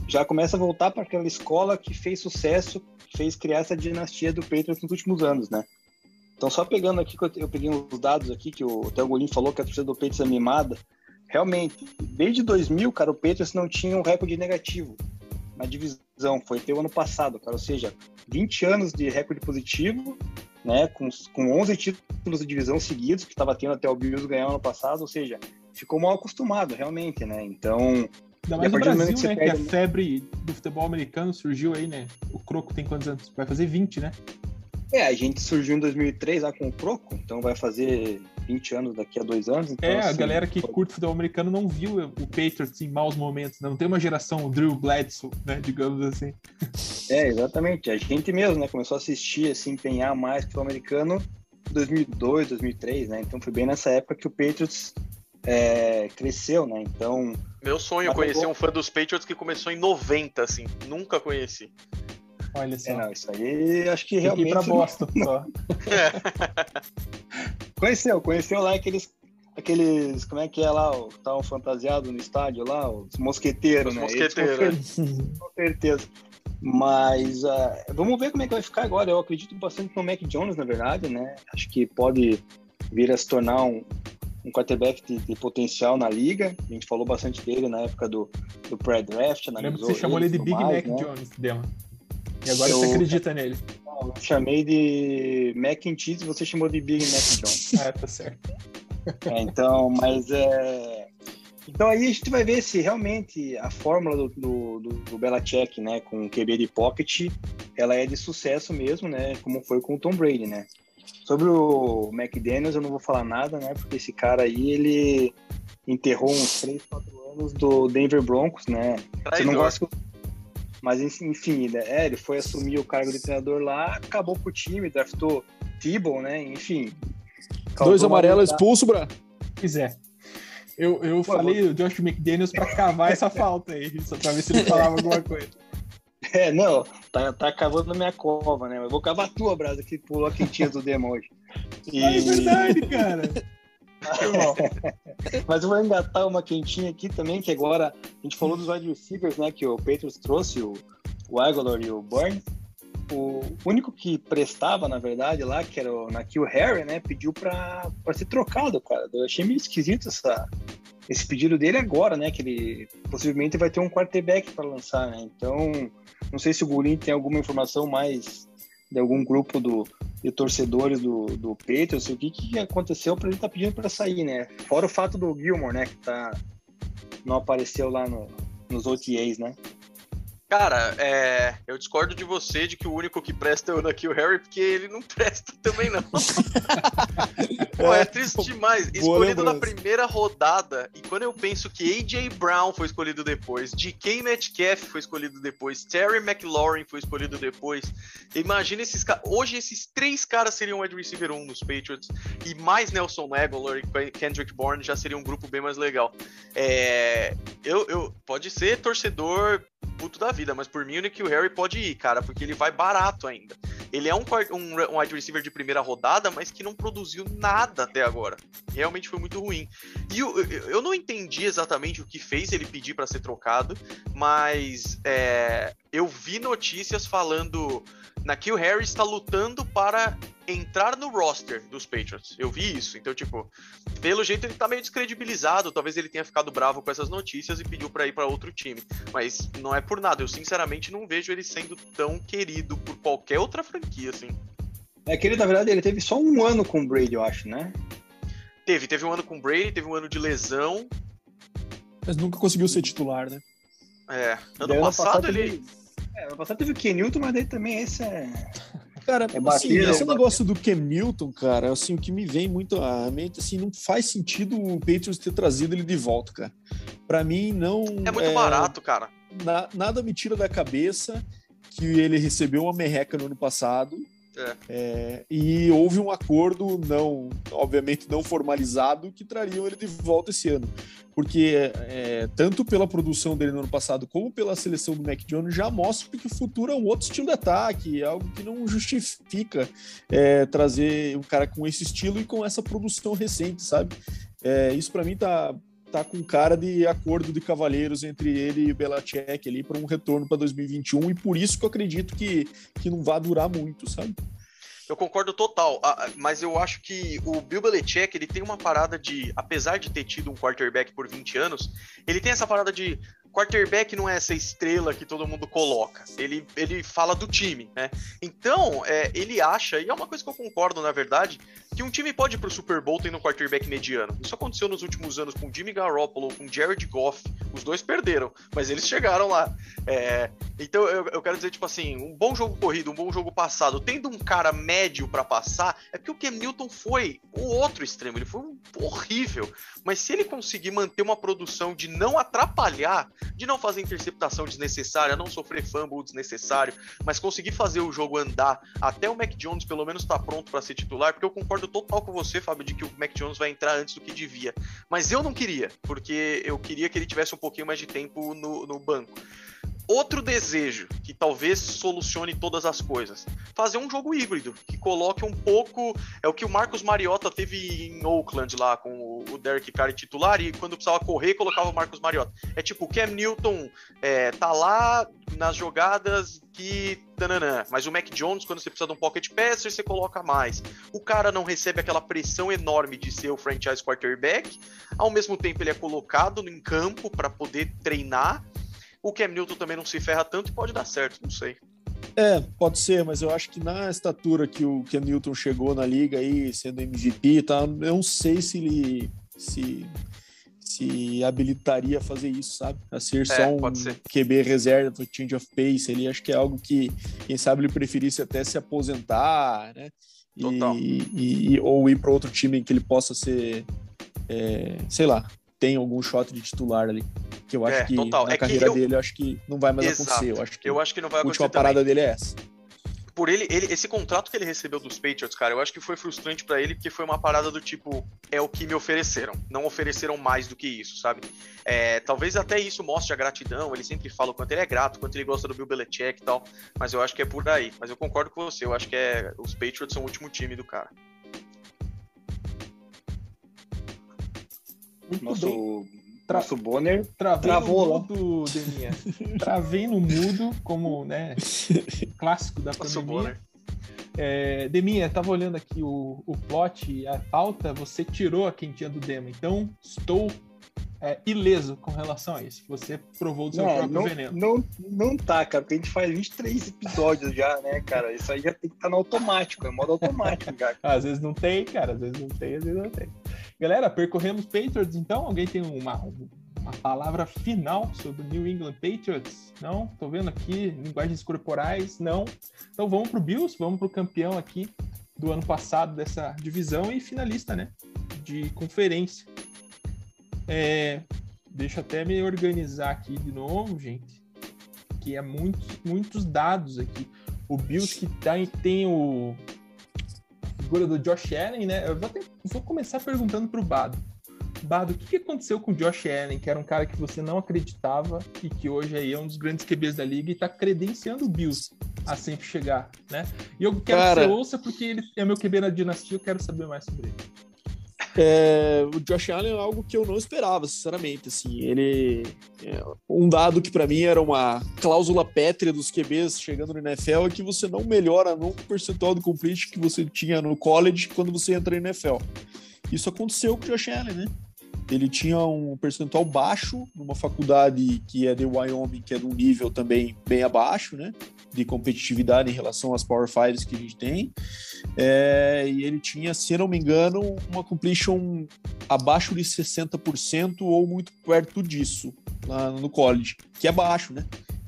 já começa a voltar para aquela escola que fez sucesso, que fez criar essa dinastia do Patriots nos últimos anos, né. Então, só pegando aqui, eu peguei uns dados aqui, que o Theo falou que a torcida do Patriots é mimada. Realmente, desde 2000, cara, o Patriots não tinha um recorde negativo na divisão. Foi até o ano passado, cara. Ou seja, 20 anos de recorde positivo, né? Com, com 11 títulos de divisão seguidos, que estava tendo até o Bills ganhar ano passado. Ou seja, ficou mal acostumado, realmente, né? Então... Ainda mais no Brasil, né? Que a febre do futebol americano surgiu aí, né? O Croco tem quantos anos? Vai fazer 20, né? É, a gente surgiu em 2003 lá com o Croco, então vai fazer 20 anos daqui a dois anos. Então, é, assim, a galera que curte futebol americano não viu o Patriots em maus momentos, né? não tem uma geração Drew Bledsoe, né, digamos assim. É, exatamente. A gente mesmo, né, começou a assistir, se empenhar mais futebol americano em 2002, 2003, né? Então foi bem nessa época que o Patriots é, cresceu, né? Então... Meu sonho é conhecer um fã dos Patriots que começou em 90, assim. Nunca conheci. Olha só. É, não, isso aí acho que realmente. pra Boston só. conheceu, conheceu lá aqueles. Aqueles, como é que é lá, estavam fantasiados no estádio lá, os mosqueteiros, os né? Mosqueteiros. Com certeza. Mas uh, vamos ver como é que vai ficar agora. Eu acredito bastante no Mac Jones, na verdade, né? Acho que pode vir a se tornar um, um quarterback de, de, potencial na liga. A gente falou bastante dele na época do, do pré-draft. Lembra que você chamou ele de Big mais, Mac né? Jones, Dema. E agora eu, você acredita nele. Não, eu chamei de Mac and Cheese e você chamou de Big Mac John. ah, tá certo. É, então, mas é. Então aí a gente vai ver se realmente a fórmula do, do, do, do Belichick, né, com o QB de pocket, ela é de sucesso mesmo, né, como foi com o Tom Brady, né. Sobre o McDaniels eu não vou falar nada, né, porque esse cara aí, ele enterrou uns 3, 4 anos do Denver Broncos, né. Você não gosta mas enfim, né? É, ele foi assumir o cargo de treinador lá, acabou com o time, draftou Tebow, né? Enfim. Dois amarelos expulso, Bra. Pois é. Eu, eu Pô, falei o Josh McDaniels para cavar essa falta aí, só pra ver se ele falava alguma coisa. É, não, tá, tá cavando na minha cova, né? Eu vou cavar a tua, Brasa, que pulou a quentinha do demo hoje. E... É verdade, cara. Mas eu vou engatar uma quentinha aqui também, que agora a gente falou dos wide receivers, né? Que o Patriots trouxe, o, o Aguilar e o Burns. O único que prestava, na verdade, lá, que era o Nakil Harry, né? Pediu pra, pra ser trocado, cara. Eu achei meio esquisito essa, esse pedido dele agora, né? Que ele possivelmente vai ter um quarterback para lançar, né? Então, não sei se o Gurin tem alguma informação mais de algum grupo do, de torcedores do, do Patriots, o que, que aconteceu para ele estar tá pedindo para sair, né? Fora o fato do Gilmore, né, que tá, não apareceu lá no, nos OTAs, né? Cara, é, eu discordo de você de que o único que presta é o Nakil Harry, porque ele não presta também, não. Pô, é triste demais. Escolhido na primeira rodada, e quando eu penso que A.J. Brown foi escolhido depois, D.K. Metcalf foi escolhido depois, Terry McLaurin foi escolhido depois, imagina esses caras. Hoje esses três caras seriam wide receiver 1 nos Patriots, e mais Nelson Aguilar e Kendrick Bourne já seria um grupo bem mais legal. É, eu, eu, pode ser torcedor puto da vida, mas por mim o Nick Harry pode ir, cara, porque ele vai barato ainda. Ele é um, um, um wide receiver de primeira rodada, mas que não produziu nada até agora. Realmente foi muito ruim. E eu, eu não entendi exatamente o que fez ele pedir para ser trocado, mas é, eu vi notícias falando. Nakil Harry está lutando para entrar no roster dos Patriots. Eu vi isso. Então, tipo, pelo jeito ele tá meio descredibilizado. Talvez ele tenha ficado bravo com essas notícias e pediu para ir para outro time. Mas não é por nada. Eu sinceramente não vejo ele sendo tão querido por qualquer outra franquia, assim. É que ele, na verdade, ele teve só um ano com o Brady, eu acho, né? Teve, teve um ano com o Brady, teve um ano de lesão. Mas nunca conseguiu ser titular, né? É. Ano, ano passado, passado, ele. Teve... É, ano passado teve o Ken Newton, mas daí também esse é. Cara, é assim, esse é negócio do Cam Newton, cara, assim, o que me vem muito à mente, assim, não faz sentido o Patriots ter trazido ele de volta, cara. Para mim, não. É muito é, barato, cara. Na, nada me tira da cabeça que ele recebeu uma merreca no ano passado é. É, e houve um acordo, não, obviamente não formalizado, que trariam ele de volta esse ano. Porque é, tanto pela produção dele no ano passado, como pela seleção do Mac Jones, já mostra que o futuro é um outro estilo de ataque, é algo que não justifica é, trazer um cara com esse estilo e com essa produção recente, sabe? É, isso para mim tá tá com cara de acordo de cavalheiros entre ele e o Belichick ali para um retorno para 2021 e por isso que eu acredito que, que não vai durar muito, sabe? Eu concordo total, mas eu acho que o Bill Belichick, ele tem uma parada de, apesar de ter tido um quarterback por 20 anos, ele tem essa parada de quarterback não é essa estrela que todo mundo coloca. Ele, ele fala do time, né? Então, é, ele acha, e é uma coisa que eu concordo, na verdade, que um time pode ir pro Super Bowl tendo um quarterback mediano. Isso aconteceu nos últimos anos com Jimmy Garoppolo, com Jared Goff. Os dois perderam, mas eles chegaram lá. É, então, eu, eu, quero dizer, tipo assim, um bom jogo corrido, um bom jogo passado, tendo um cara médio para passar, é porque o Cam Newton foi o outro extremo, ele foi um horrível. Mas se ele conseguir manter uma produção de não atrapalhar, de não fazer interceptação desnecessária, não sofrer fumble desnecessário, mas conseguir fazer o jogo andar até o Mac Jones pelo menos estar tá pronto para ser titular, porque eu concordo total com você, Fábio, de que o Mac Jones vai entrar antes do que devia. Mas eu não queria, porque eu queria que ele tivesse um pouquinho mais de tempo no, no banco. Outro desejo que talvez solucione todas as coisas: fazer um jogo híbrido que coloque um pouco. É o que o Marcos Mariota teve em Oakland lá com o Derek Carr titular e quando precisava correr colocava o Marcos Mariota. É tipo o Cam Newton é, tá lá nas jogadas que tananã, mas o Mac Jones quando você precisa de um pocket passer você coloca mais. O cara não recebe aquela pressão enorme de ser o franchise quarterback. Ao mesmo tempo ele é colocado em campo para poder treinar o Cam Newton também não se ferra tanto e pode dar certo, não sei. É, pode ser, mas eu acho que na estatura que o Cam Newton chegou na liga aí, sendo MVP, tá, eu não sei se ele se, se habilitaria a fazer isso, sabe? A ser é, só um QB reserva, change of pace, ele acho que é algo que, quem sabe, ele preferisse até se aposentar, né? Total. E, e ou ir para outro time em que ele possa ser, é, sei lá, tem algum shot de titular ali. Que eu acho é, que total. na é carreira eu... dele, eu acho que não vai mais Exato. acontecer. Eu acho que, eu acho que não vai a última parada dele é essa. Por ele, ele, esse contrato que ele recebeu dos Patriots, cara, eu acho que foi frustrante para ele, porque foi uma parada do tipo, é o que me ofereceram. Não ofereceram mais do que isso, sabe? É, talvez até isso mostre a gratidão, ele sempre fala o quanto ele é grato, quanto ele gosta do Bill Belichick e tal, mas eu acho que é por aí. Mas eu concordo com você, eu acho que é os Patriots são o último time do cara. Muito Nosso bem. Tra... Nosso Bonner Travei travou lá. Mudo, Deminha. Travei no mudo, como né, clássico da Nosso pandemia. Bonner. É, Deminha, tava olhando aqui o, o plot, a pauta, você tirou a quentinha do Demo, então estou é, ileso com relação a isso. Você provou do seu não, próprio não, veneno. Não, não tá, cara, porque a gente faz 23 episódios já, né, cara? Isso aí já tem que estar tá no automático, é modo automático já. às vezes não tem, cara, às vezes não tem, às vezes não tem. Galera, percorremos Patriots, então? Alguém tem uma, uma palavra final sobre o New England Patriots? Não? Tô vendo aqui linguagens corporais, não. Então vamos pro Bills, vamos pro campeão aqui do ano passado dessa divisão e finalista, né? De conferência. É, deixa até me organizar aqui de novo, gente. Que é muitos, muitos dados aqui. O Bills que tá, tem o figura do Josh Allen, né? Eu vou, ter, vou começar perguntando pro Bado. Bado, o que, aconteceu com o Josh Allen, que era um cara que você não acreditava e que hoje aí é um dos grandes QBs da liga e tá credenciando o Bills a sempre chegar, né? E eu quero cara... que você ouça porque ele é meu QB na dinastia, eu quero saber mais sobre ele. É, o Josh Allen é algo que eu não esperava, sinceramente. Assim, ele é, um dado que para mim era uma cláusula pétrea dos QBs chegando no NFL é que você não melhora no percentual do complete que você tinha no college quando você entra no NFL. Isso aconteceu com o Josh Allen, né? Ele tinha um percentual baixo numa faculdade que é de Wyoming, que é de um nível também bem abaixo, né? De competitividade em relação às Power Fives que a gente tem. É, e ele tinha, se não me engano, uma completion abaixo de 60% ou muito perto disso lá no college, que é baixo, né?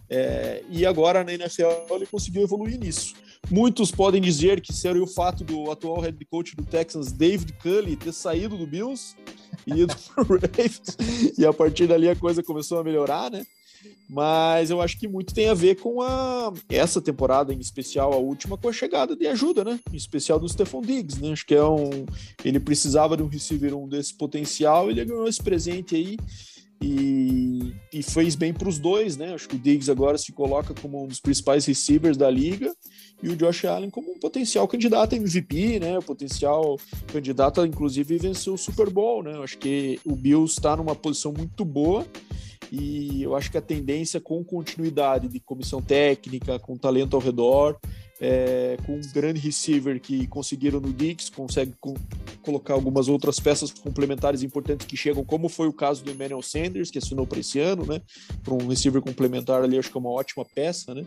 É, e agora na NFL ele conseguiu evoluir nisso. Muitos podem dizer que seria o fato do atual head coach do Texans, David Culley, ter saído do Bills e ido pro Ravens, e a partir dali a coisa começou a melhorar, né? Mas eu acho que muito tem a ver com a essa temporada em especial, a última, com a chegada de ajuda, né? Em especial do Stephon Diggs, né? Acho que é um. Ele precisava de um receiver um desse potencial, ele ganhou esse presente aí e, e fez bem para os dois, né? Acho que o Diggs agora se coloca como um dos principais receivers da liga e o Josh Allen como um potencial candidato a MVP, né? O potencial candidato a inclusive vencer o Super Bowl, né? Acho que o Bills está numa posição muito boa e eu acho que a tendência com continuidade de comissão técnica, com talento ao redor, é, com um grande receiver que conseguiram no Dix, consegue com, colocar algumas outras peças complementares importantes que chegam, como foi o caso do Emmanuel Sanders, que assinou para esse ano, né? Para um receiver complementar ali, acho que é uma ótima peça, né?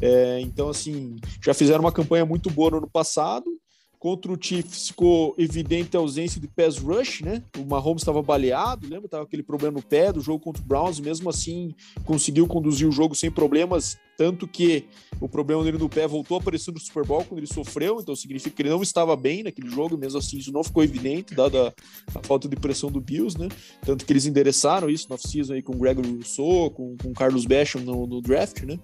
É, então, assim, já fizeram uma campanha muito boa no ano passado, Contra o Chiefs ficou evidente a ausência de pass rush, né? O Mahomes estava baleado, lembra? Tava aquele problema no pé do jogo contra o Browns, mesmo assim conseguiu conduzir o jogo sem problemas, tanto que o problema dele no pé voltou a aparecer no Super Bowl quando ele sofreu, então significa que ele não estava bem naquele jogo, mesmo assim isso não ficou evidente, dada a, falta de pressão do Bills, né? Tanto que eles endereçaram isso no off-season aí com o Gregory Rousseau, com o Carlos Basham no, no, draft, né?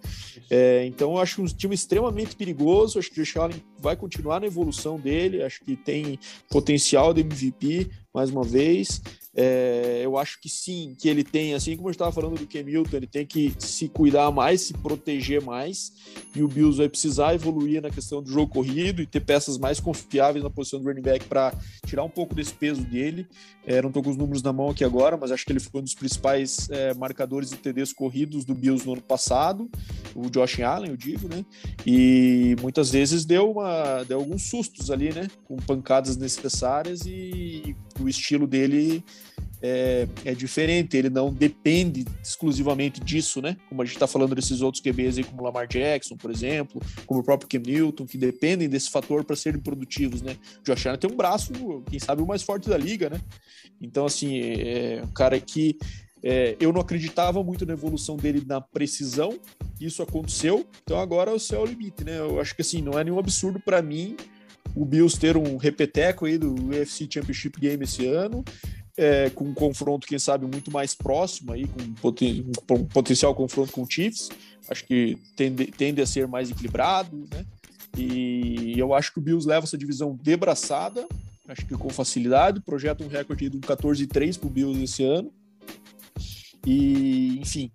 É, então eu acho um time extremamente perigoso, acho que o Josh Allen vai continuar na evolução dele, acho que tem potencial de MVP, mais uma vez. É, eu acho que sim, que ele tem, assim como eu estava falando do Kemilton, ele tem que se cuidar mais, se proteger mais, e o Bills vai precisar evoluir na questão do jogo corrido e ter peças mais confiáveis na posição do running back para tirar um pouco desse peso dele. É, não estou com os números na mão aqui agora, mas acho que ele foi um dos principais é, marcadores de TDs corridos do Bills no ano passado, o Josh Allen, eu digo, né? E muitas vezes deu, uma, deu alguns sustos ali, né? Com pancadas necessárias e o estilo dele é, é, diferente, ele não depende exclusivamente disso, né? Como a gente está falando desses outros QBs aí, como Lamar Jackson, por exemplo, como o próprio Cam Newton, que dependem desse fator para serem produtivos, né? Josh Allen tem um braço, quem sabe, o mais forte da liga, né? Então, assim, é um cara que é, eu não acreditava muito na evolução dele na precisão, isso aconteceu, então agora o céu é o limite, né? Eu acho que, assim, não é nenhum absurdo para mim o Bills ter um repeteco aí do UFC Championship Game esse ano, é, com um confronto, quem sabe, muito mais próximo aí, com poten um potencial confronto com o Chiefs. Acho que tende, tende a ser mais equilibrado, né? E eu acho que o Bills leva essa divisão debraçada, acho que com facilidade, projeta um recorde de um 14-3 para o Bills esse ano. E, enfim,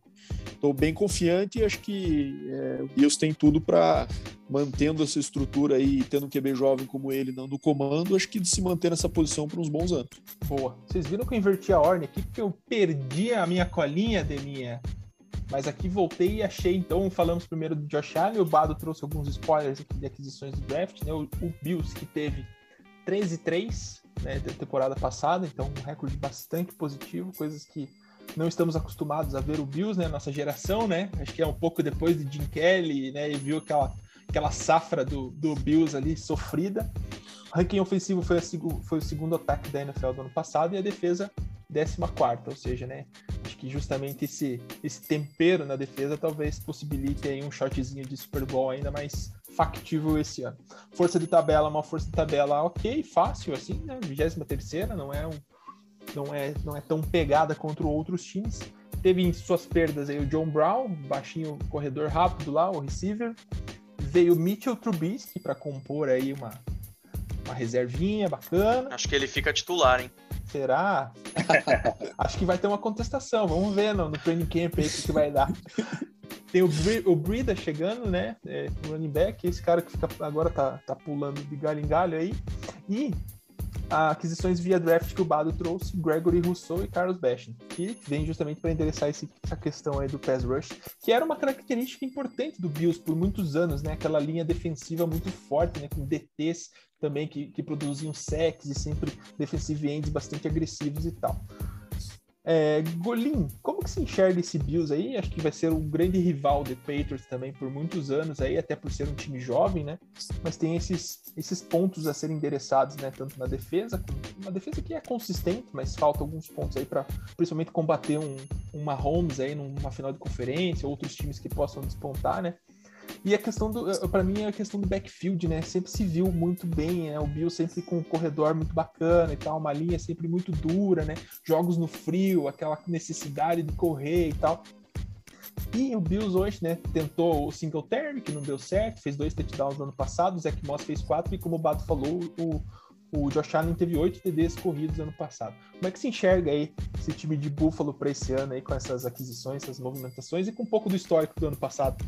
estou bem confiante e acho que é, Bills tem tudo para mantendo essa estrutura aí, tendo um QB jovem como ele não no comando, acho que de se manter nessa posição por uns bons anos. Boa. Vocês viram que eu inverti a ordem aqui porque eu perdi a minha colinha, Deminha. Mas aqui voltei e achei. Então, falamos primeiro do Josh Allen. O Bado trouxe alguns spoilers aqui de aquisições do draft. Né? O, o Bills, que teve 13-3 né, da temporada passada. Então, um recorde bastante positivo. Coisas que não estamos acostumados a ver o Bills, né? Nossa geração, né? Acho que é um pouco depois de Jim Kelly, né? E viu aquela aquela safra do, do Bills ali sofrida. O ranking ofensivo foi, a, foi o segundo ataque da NFL do ano passado e a defesa 14, ou seja, né? Acho que justamente esse, esse tempero na defesa talvez possibilite aí um shotzinho de Super Bowl ainda mais factível esse ano. Força de tabela, uma força de tabela ok, fácil assim, né? 23 não é um, não é não é tão pegada contra outros times. Teve em suas perdas aí o John Brown, baixinho corredor rápido lá, o receiver veio Mitchell Trubisky para compor aí uma, uma reservinha bacana. Acho que ele fica titular, hein? Será? Acho que vai ter uma contestação. Vamos ver no, no training camp aí o que, que vai dar. Tem o, o Brida chegando, né? É, o running back, esse cara que fica, agora tá, tá pulando de galho em galho aí. E aquisições via draft que o Bado trouxe, Gregory Rousseau e Carlos Basham, que vem justamente para endereçar esse, essa questão aí do pass rush, que era uma característica importante do Bills por muitos anos, né? Aquela linha defensiva muito forte, né? Com DTs também que, que produziam sacks e sempre defensive ends bastante agressivos e tal. É, Golim, como que se enxerga esse Bills aí? Acho que vai ser um grande rival do Patriots também por muitos anos aí, até por ser um time jovem, né? Mas tem esses, esses pontos a serem endereçados, né? Tanto na defesa, uma defesa que é consistente, mas falta alguns pontos aí para principalmente combater um, um Mahomes aí numa final de conferência, outros times que possam despontar, né? E a questão do, eh, para mim, é a questão do backfield, né? Sempre se viu muito bem, né? O Bill sempre com um corredor muito bacana e tal, uma linha sempre muito dura, né? Jogos no frio, aquela necessidade de correr e tal. E o Bills hoje, né, tentou o single term, que não deu certo, fez dois touchdowns no ano passado, o Zach Moss fez quatro, e como o Bato falou, o, o Josh Allen teve oito TDs corridos ano passado. Como é que se enxerga aí esse time de Buffalo para esse ano aí, com essas aquisições, essas movimentações e com um pouco do histórico do ano passado?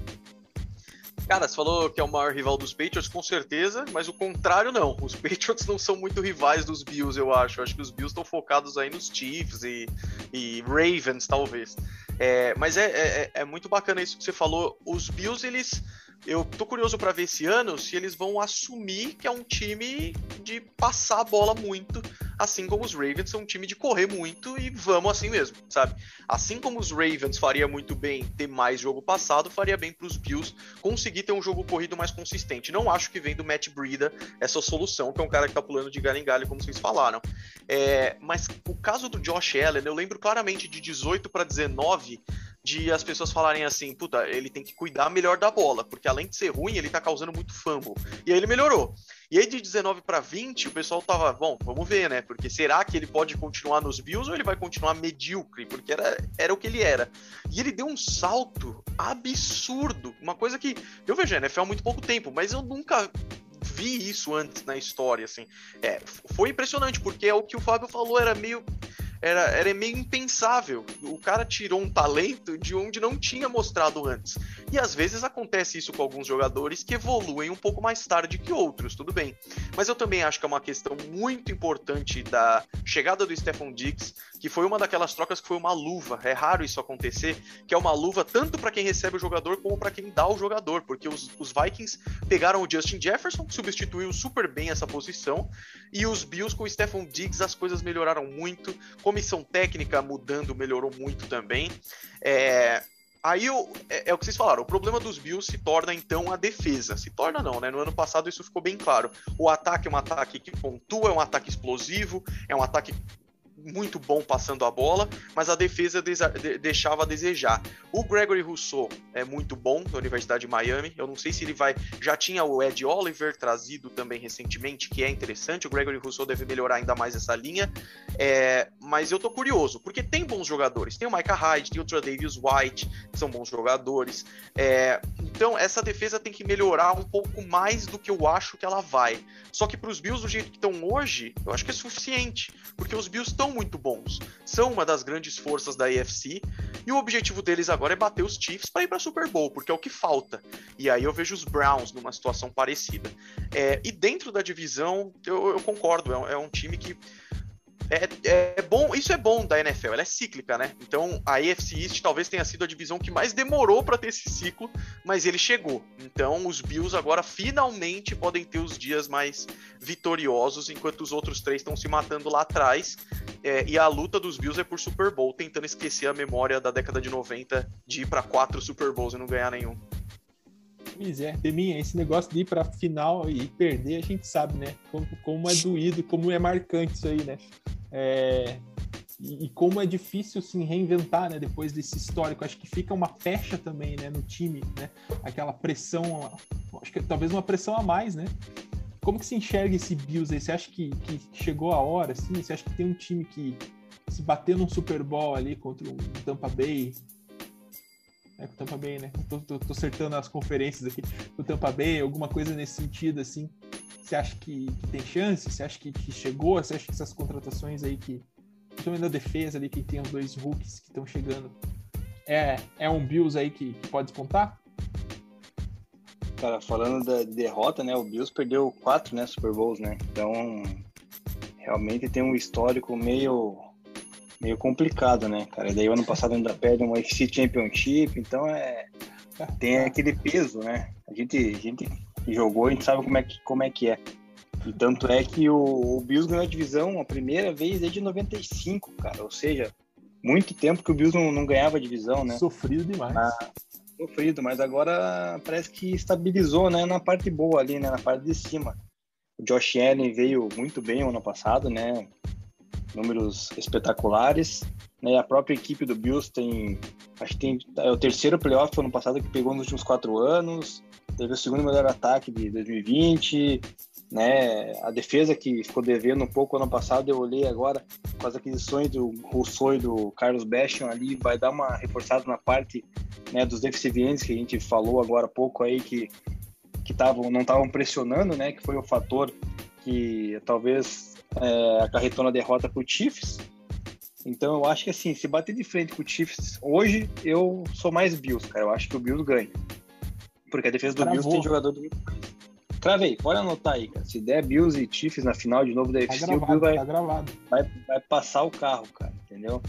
Cara, você falou que é o maior rival dos Patriots, com certeza, mas o contrário não. Os Patriots não são muito rivais dos Bills, eu acho. Eu acho que os Bills estão focados aí nos Chiefs e, e Ravens, talvez. É, mas é, é, é, muito bacana isso que você falou. Os Bills, eles eu tô curioso para ver esse ano se eles vão assumir que é um time de passar a bola muito, assim como os Ravens são um time de correr muito e vamos assim mesmo, sabe? Assim como os Ravens faria muito bem ter mais jogo passado, faria bem para os Bills conseguir ter um jogo corrido mais consistente. Não acho que vem do Matt Breida essa solução, que é um cara que tá pulando de galho em galho, como vocês falaram. É, mas o caso do Josh Allen, eu lembro claramente de 18 para 19 de as pessoas falarem assim, puta, ele tem que cuidar melhor da bola, porque além de ser ruim, ele tá causando muito fumble. E aí ele melhorou. E aí de 19 para 20, o pessoal tava, bom, vamos ver, né? Porque será que ele pode continuar nos Bills ou ele vai continuar medíocre? Porque era, era o que ele era. E ele deu um salto absurdo, uma coisa que eu vejo a NFL há muito pouco tempo, mas eu nunca vi isso antes na história, assim. É, foi impressionante, porque é o que o Fábio falou, era meio era, era meio impensável. O cara tirou um talento de onde não tinha mostrado antes. E às vezes acontece isso com alguns jogadores que evoluem um pouco mais tarde que outros, tudo bem. Mas eu também acho que é uma questão muito importante da chegada do Stephon Diggs, que foi uma daquelas trocas que foi uma luva. É raro isso acontecer, que é uma luva tanto para quem recebe o jogador como para quem dá o jogador, porque os, os Vikings pegaram o Justin Jefferson, que substituiu super bem essa posição, e os Bills com o Stephon Diggs as coisas melhoraram muito Comissão técnica mudando melhorou muito também. É, Aí é, é, o que vocês falaram, o problema dos Bills se torna então a defesa. Se torna não, né? No ano passado isso ficou bem claro. O ataque é um ataque que pontua, é um ataque explosivo, é um ataque muito bom passando a bola, mas a defesa deixava a desejar. O Gregory Rousseau é muito bom da Universidade de Miami. Eu não sei se ele vai. Já tinha o Ed Oliver trazido também recentemente, que é interessante. O Gregory Rousseau deve melhorar ainda mais essa linha. É, mas eu tô curioso, porque tem bons jogadores. Tem o Micah Hyde, tem o Davis White, que são bons jogadores. É, então, essa defesa tem que melhorar um pouco mais do que eu acho que ela vai. Só que para os Bills, do jeito que estão hoje, eu acho que é suficiente, porque os Bills estão muito bons. São uma das grandes forças da AFC e o objetivo deles agora é bater os Chiefs para ir para Super Bowl, porque é o que falta. E aí eu vejo os Browns numa situação parecida. É, e dentro da divisão, eu, eu concordo, é, é um time que é, é, bom, isso é bom da NFL, ela é cíclica, né? Então a AFC East talvez tenha sido a divisão que mais demorou para ter esse ciclo, mas ele chegou. Então os Bills agora finalmente podem ter os dias mais vitoriosos, enquanto os outros três estão se matando lá atrás. É, e a luta dos Bills é por Super Bowl, tentando esquecer a memória da década de 90 de ir para quatro Super Bowls e não ganhar nenhum. Pois é, Deminha, esse negócio de ir pra final e perder, a gente sabe, né? Como, como é doído, como é marcante isso aí, né? É, e, e, como é difícil se reinventar, né? Depois desse histórico, acho que fica uma pecha também, né? No time, né? Aquela pressão, acho que talvez uma pressão a mais, né? Como que se enxerga esse Bills aí? Você acha que, que chegou a hora, assim? Você acha que tem um time que se bater num Super Bowl ali contra um Tampa Bay, é, com o Tampa Bay, né? Tô, tô, tô, acertando as conferências aqui do Tampa Bay, alguma coisa nesse sentido, assim. Você acha que, que tem chance? Você acha que, que, chegou? Você acha que essas contratações aí que. Principalmente na defesa ali, que tem os dois rookies que estão chegando. É, é um Bills aí que, que pode despontar? Cara, falando da derrota, né? O Bills perdeu quatro, né? Super Bowls, né? Então. realmente tem um histórico meio meio complicado, né, cara? E daí o ano passado ainda perde um UFC Championship, então é tem aquele peso, né? A gente, a gente jogou, a gente sabe como é que, como é, que é. E tanto é que o, o Bills ganhou a divisão a primeira vez desde 95, cara. Ou seja, muito tempo que o Bills não, não ganhava a divisão, né? Sofrido demais. Ah, sofrido, mas agora parece que estabilizou, né? Na parte boa ali, né? Na parte de cima. O Josh Allen veio muito bem o ano passado, né? Números espetaculares. Né? A própria equipe do Bills tem, acho que tem é o terceiro playoff ano passado que pegou nos últimos quatro anos. Teve o segundo melhor ataque de 2020 né? A defesa que ficou devendo um pouco ano passado, eu olhei agora com as aquisições do Rousseau e do Carlos Bastion ali, vai dar uma reforçada na parte né, dos deficientes que a gente falou agora há pouco aí que que tavam, não estavam pressionando, né? Que foi o fator que talvez é, acarretou na derrota para o Chiefs. Então eu acho que assim, se bater de frente com o Chiefs hoje, eu sou mais Bills, cara. Eu acho que o Bills ganha. Porque a defesa do Bills tem jogador do Cravei, pode anotar aí, cara. Se der Bills e Chiefs na final de novo da UFC, tá gravado, o Bills vai, tá vai, vai, passar o carro, cara, entendeu?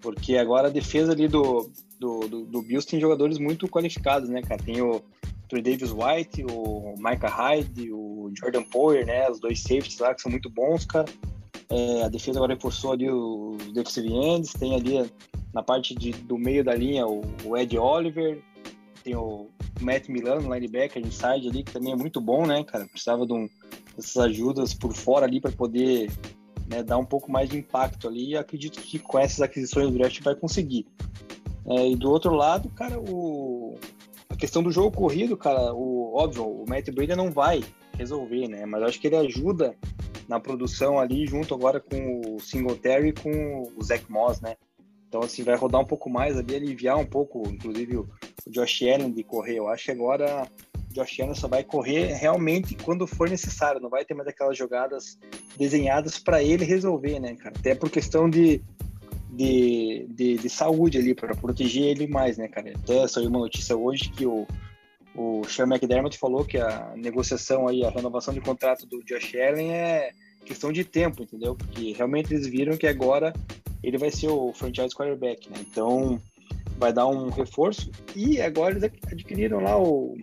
Porque agora a defesa ali do, do, do, do Bills tem jogadores muito qualificados, né, cara? Tem o Troy Davis White, o Micah Hyde, o Jordan Power, né? Os dois safeties lá que são muito bons, cara. É, a defesa agora reforçou ali os defensive ends, tem ali na parte de, do meio da linha o, o Ed Oliver, tem o Matt Milano, linebacker inside ali, que também é muito bom, né, cara? Precisava de um, dessas ajudas por fora ali para poder né, dar um pouco mais de impacto ali. E acredito que com essas aquisições do draft vai conseguir. É, e do outro lado, cara, o, a questão do jogo corrido, cara, o óbvio, o Matt Breda não vai resolver, né? Mas acho que ele ajuda na produção ali, junto agora com o Singletary e com o Zach Moss, né? Então, assim, vai rodar um pouco mais ali, aliviar um pouco, inclusive, o, Josh Allen de correr. Eu acho que agora o Josh Allen só vai correr realmente quando for necessário, não vai ter mais aquelas jogadas desenhadas para ele resolver, né, cara? Até por questão de, de, de, de saúde ali, para proteger ele mais, né, cara? Até saiu uma notícia hoje que o, o Sean McDermott falou que a negociação aí, a renovação de contrato do Josh Allen é questão de tempo, entendeu? Porque realmente eles viram que agora ele vai ser o franchise quarterback, né? Então vai dar um reforço. E agora eles adquiriram lá o,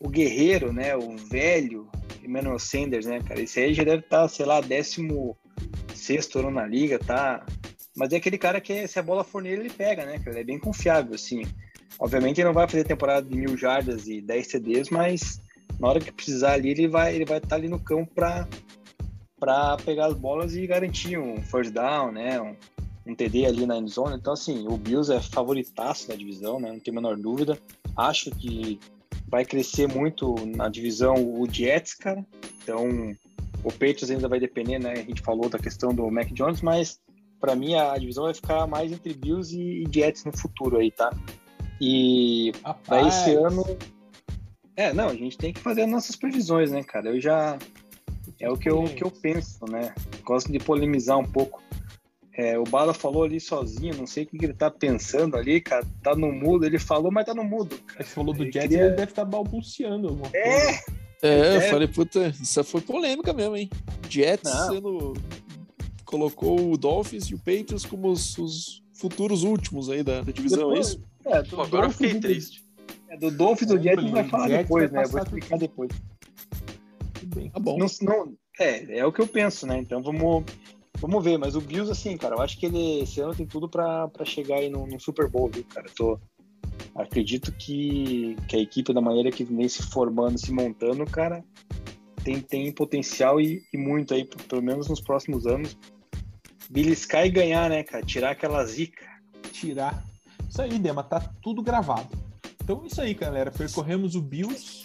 o guerreiro, né? O velho Emmanuel Sanders, né, cara? Esse aí já deve estar, tá, sei lá, 16 ano na liga, tá? Mas é aquele cara que se a bola for nele, ele pega, né? Ele é bem confiável, assim. Obviamente ele não vai fazer temporada de mil jardas e 10 CDs, mas na hora que precisar ali, ele vai ele vai estar tá ali no campo para para pegar as bolas e garantir um first down, né? Um, um TD ali na endzone. Então, assim, o Bills é favoritaço da divisão, né? Não tem a menor dúvida. Acho que vai crescer muito na divisão o Jets, cara. Então, o Patriots ainda vai depender, né? A gente falou da questão do Mac Jones, mas para mim a divisão vai ficar mais entre Bills e Jets no futuro aí, tá? E para esse ano. É, não, a gente tem que fazer as nossas previsões, né, cara? Eu já. É o que eu, que eu penso, né? Gosto de polemizar um pouco. É, o Bala falou ali sozinho, não sei o que ele tá pensando ali, cara. Tá no mudo, ele falou, mas tá no mudo. Cara. Ele falou do ele Jets, queria... ele deve estar tá balbuciando alguma é. coisa. É, eu falei, puta, isso foi polêmica mesmo, hein? Jets não. sendo. Colocou o Dolphins e o Patriots como os, os futuros últimos aí da, da divisão, depois, é isso? É, Pô, agora eu fiquei triste. É, do Dolphins do Jets a gente vai falar depois, vai né? Vou explicar depois. Bem, tá bom. Não, não, é, é o que eu penso, né? Então vamos Vamos ver, mas o Bills, assim, cara, eu acho que ele esse ano tem tudo para chegar aí no, no, Super Bowl, viu, cara? Eu tô, acredito que, que a equipe, da maneira que vem se formando, se montando, cara, tem, tem potencial e, e muito aí, pelo menos nos próximos anos. Beliscar e ganhar, né, cara? Tirar aquela zica. Tirar. Isso aí, Dema, tá tudo gravado. Então, isso aí, galera. Percorremos o Bills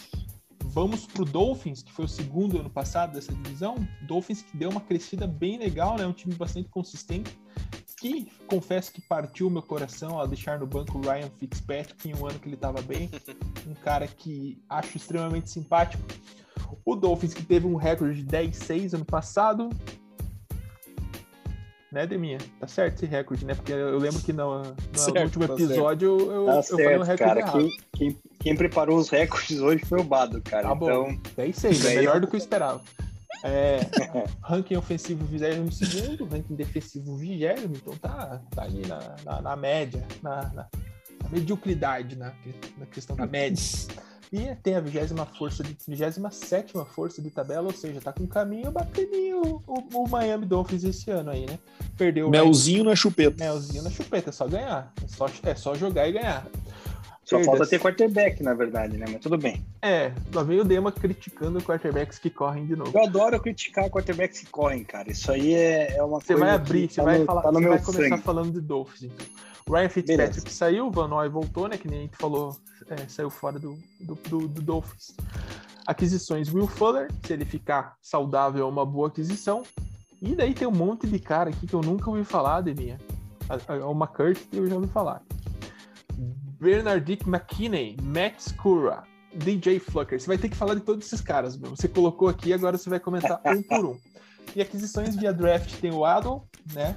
Vamos para o Dolphins, que foi o segundo ano passado dessa divisão. Dolphins que deu uma crescida bem legal, né? Um time bastante consistente. Que confesso que partiu meu coração ao deixar no banco o Ryan Fitzpatrick em um ano que ele estava bem. Um cara que acho extremamente simpático. O Dolphins que teve um recorde de 10-6 ano passado, né, Deminha? Tá certo esse recorde, né? Porque eu lembro que no, no certo, último tá episódio eu, tá eu certo, falei um recorde cara. errado. Quem, quem, quem, preparou os recordes hoje foi o Bado, cara. Tá então, bom. 10 6, é melhor do que eu esperava. É, ranking ofensivo 22, ranking defensivo 20, então tá, tá ali na, na, na média, na, na, na, mediocridade na, na questão da média. E tem a 20 força de 27 força de tabela, ou seja, tá com um caminho bacaninho o, o, Miami Dolphins esse ano aí, né? Perdeu Melzinho na chupeta. Melzinho na chupeta, é só ganhar. É só, é só jogar e ganhar. Só falta ter quarterback, na verdade, né? Mas tudo bem. É, lá vem o Dema criticando quarterbacks que correm de novo. Eu adoro criticar quarterbacks que correm, cara. Isso aí é, é uma você coisa. Vai abrir, você tá vai falar, tá você vai começar sangue. falando de Dolphins. Então. Ryan Fitzpatrick Beleza. saiu, o Van Noy voltou, né? Que nem a gente falou, é, saiu fora do, do, do, do Dolphins. Aquisições Will Fuller, se ele ficar saudável, é uma boa aquisição. E daí tem um monte de cara aqui que eu nunca ouvi falar, Deminha. O McCurt eu já ouvi falar. Bernardic McKinney, Matt Scura, DJ Flucker. Você vai ter que falar de todos esses caras, meu. Você colocou aqui, agora você vai comentar um por um. E aquisições via draft tem o Adol, né?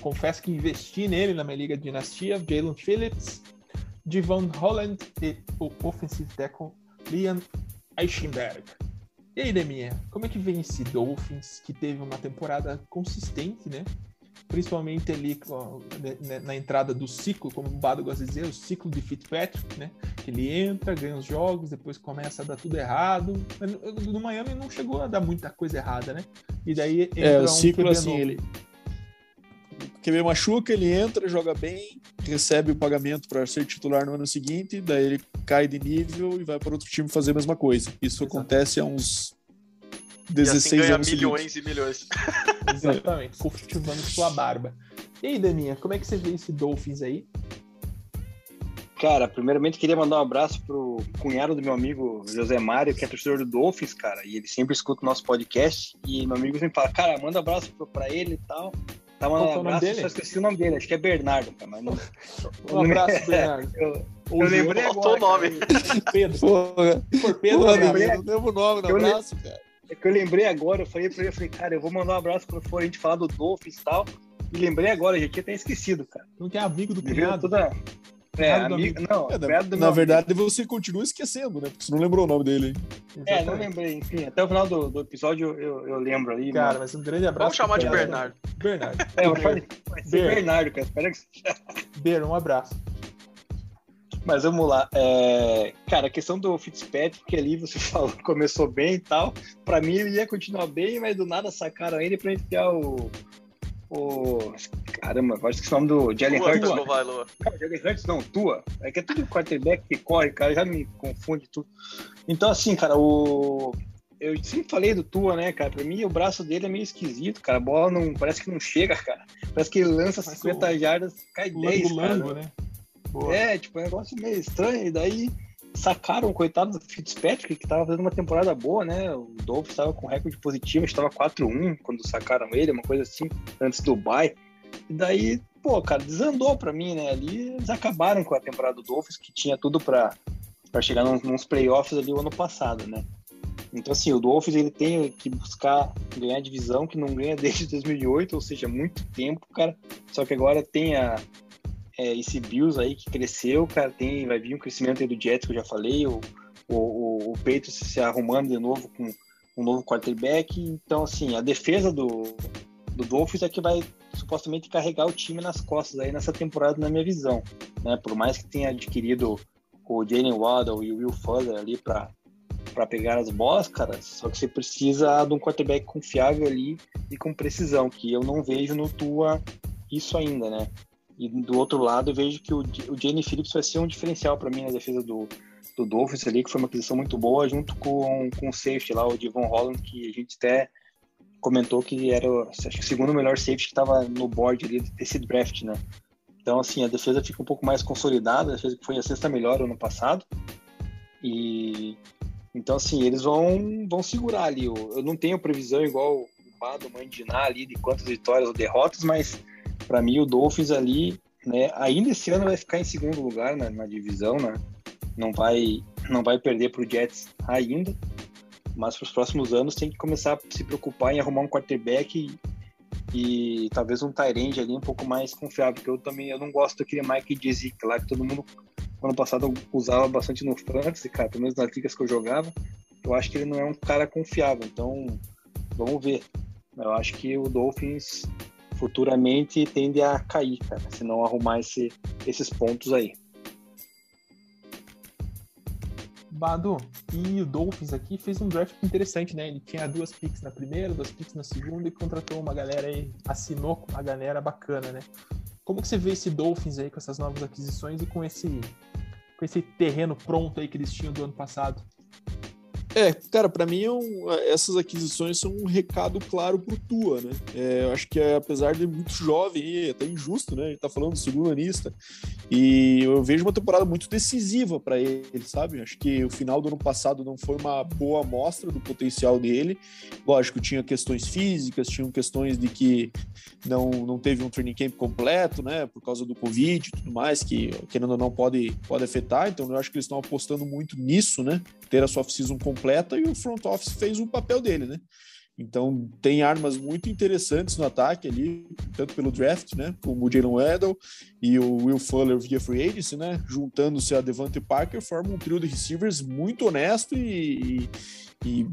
Confesso que investi nele na minha liga de dinastia. Jalen Phillips, Devon Holland e o offensive tackle Liam Eichenberg. E aí, Deminha, como é que vem esse Dolphins que teve uma temporada consistente, né? principalmente ali né, né, na entrada do ciclo, como o Bado gosta de dizer, o ciclo de Fitzpatrick, né? Que ele entra, ganha os jogos, depois começa a dar tudo errado. No Miami não chegou a dar muita coisa errada, né? E daí entra é, o ciclo um assim, novo. ele QB machuca, ele entra, joga bem, recebe o pagamento para ser titular no ano seguinte, daí ele cai de nível e vai para outro time fazer a mesma coisa. Isso Exato. acontece há uns 16 e assim ganha anos milhões seguidos. e milhões. Exatamente, cultivando sua barba. E aí, Daninha, como é que você vê esse Dolphins aí? Cara, primeiramente queria mandar um abraço pro cunhado do meu amigo José Mário, que é torcedor do Dolphins, cara, e ele sempre escuta o nosso podcast. E meu amigo sempre fala, cara, manda um abraço pra ele e tal. Tá mandando um abraço, dele? só esqueci o nome dele, acho que é Bernardo, cara, mas não. Um abraço, Bernardo. eu, eu lembrei agora. o nome. Pedro. Porra. Por Pedro, Porra, eu lembrei. o nome no abraço, cara. É que eu lembrei agora, eu falei pra ele, eu falei, cara, eu vou mandar um abraço quando for a gente falar do Dolphins e tal. E lembrei agora, já tinha até esquecido, cara. Não tem amigo do cunhado? Toda... É, amigo, não, é, na, na verdade amigo. você continua esquecendo, né? Porque você não lembrou o nome dele. Hein? É, não lembrei, enfim, até o final do, do episódio eu, eu lembro aí. Cara, mas um grande abraço. Vamos chamar de Bernardo. Bernardo. É, eu falei, vai ser Bernardo, cara. Espera que Ber, um abraço. Mas vamos lá. É... Cara, a questão do Fitzpatrick ali, você falou, começou bem e tal. Pra mim ele ia continuar bem, mas do nada sacaram ele pra enfiar o. O. Caramba, acho que é o nome do Jalen Hurts. Não, Jalen Hurts não, tua. É que é tudo quarterback que corre, cara, já me confunde tudo. Então, assim, cara, o. Eu sempre falei do Tua, né, cara? Pra mim, o braço dele é meio esquisito, cara. A bola não. Parece que não chega, cara. Parece que ele lança 50 o... jardas, cai 10. Lango, cara. né? Boa. É, tipo, é um negócio meio estranho. E daí sacaram o coitado do Fitzpatrick, que tava fazendo uma temporada boa, né? O Dolphins estava com recorde positivo, estava 4-1 quando sacaram ele, uma coisa assim, antes do bye. E daí, pô, cara, desandou pra mim, né? Ali eles acabaram com a temporada do Dolphins, que tinha tudo pra chegar nos, nos playoffs ali o ano passado, né? Então, assim, o Dolphins ele tem que buscar ganhar divisão, que não ganha desde 2008, ou seja, muito tempo, cara. Só que agora tem a, é, esse Bills aí que cresceu, cara, tem, vai vir um crescimento aí do Jets que eu já falei, o, o, o Peito se arrumando de novo com um novo quarterback. Então, assim, a defesa do, do Dolphins é que vai supostamente carregar o time nas costas aí nessa temporada, na minha visão. Né? Por mais que tenha adquirido o Jalen Waddle e o Will Fuller ali para para pegar as bolas, cara, só que você precisa de um quarterback confiável ali e com precisão, que eu não vejo no Tua isso ainda, né? E do outro lado, eu vejo que o, o Jenny Phillips vai ser um diferencial para mim na defesa do, do Dolphins ali, que foi uma aquisição muito boa, junto com, com o safety lá, o Devon Holland, que a gente até comentou que era acho que o segundo melhor safety que estava no board ali desse draft, né? Então, assim, a defesa fica um pouco mais consolidada, a defesa que foi a sexta melhor ano passado. E então, assim, eles vão, vão segurar ali. Eu, não tenho previsão igual o Bado Mandinar ali de quantas vitórias ou derrotas, mas para mim, o Dolphins ali, né, ainda esse ano vai ficar em segundo lugar na, na divisão, né? Não vai, não vai perder para o Jets ainda, mas para os próximos anos tem que começar a se preocupar em arrumar um quarterback e, e talvez um Tyrande ali um pouco mais confiável, porque eu também eu não gosto daquele Mike Jessica lá que todo mundo ano passado usava bastante no fantasy, cara, pelo menos nas ligas que eu jogava. Eu acho que ele não é um cara confiável, então vamos ver. Eu acho que o Dolphins futuramente tende a cair, cara, se não arrumar esse, esses pontos aí. Bado, e o Dolphins aqui fez um draft interessante, né? Ele tinha duas picks na primeira, duas picks na segunda e contratou uma galera aí, assinou uma galera bacana, né? Como que você vê esse Dolphins aí com essas novas aquisições e com esse, com esse terreno pronto aí que eles tinham do ano passado? É, cara, para mim é um, essas aquisições são um recado claro pro Tua, né? É, eu acho que é, apesar de muito jovem e até injusto, né? Ele tá falando do segundo anista. E eu vejo uma temporada muito decisiva para ele, sabe? Acho que o final do ano passado não foi uma boa amostra do potencial dele. Lógico, tinha questões físicas, tinham questões de que não, não teve um training camp completo, né? Por causa do Covid e tudo mais, que querendo ou não pode, pode afetar. Então eu acho que eles estão apostando muito nisso, né? Ter a sua off-season completa completa e o front office fez o papel dele, né? Então tem armas muito interessantes no ataque ali, tanto pelo draft, né, como o Jalen Weddle e o Will Fuller via free agency, né, juntando-se a Devante Parker, formam um trio de receivers muito honesto e, e e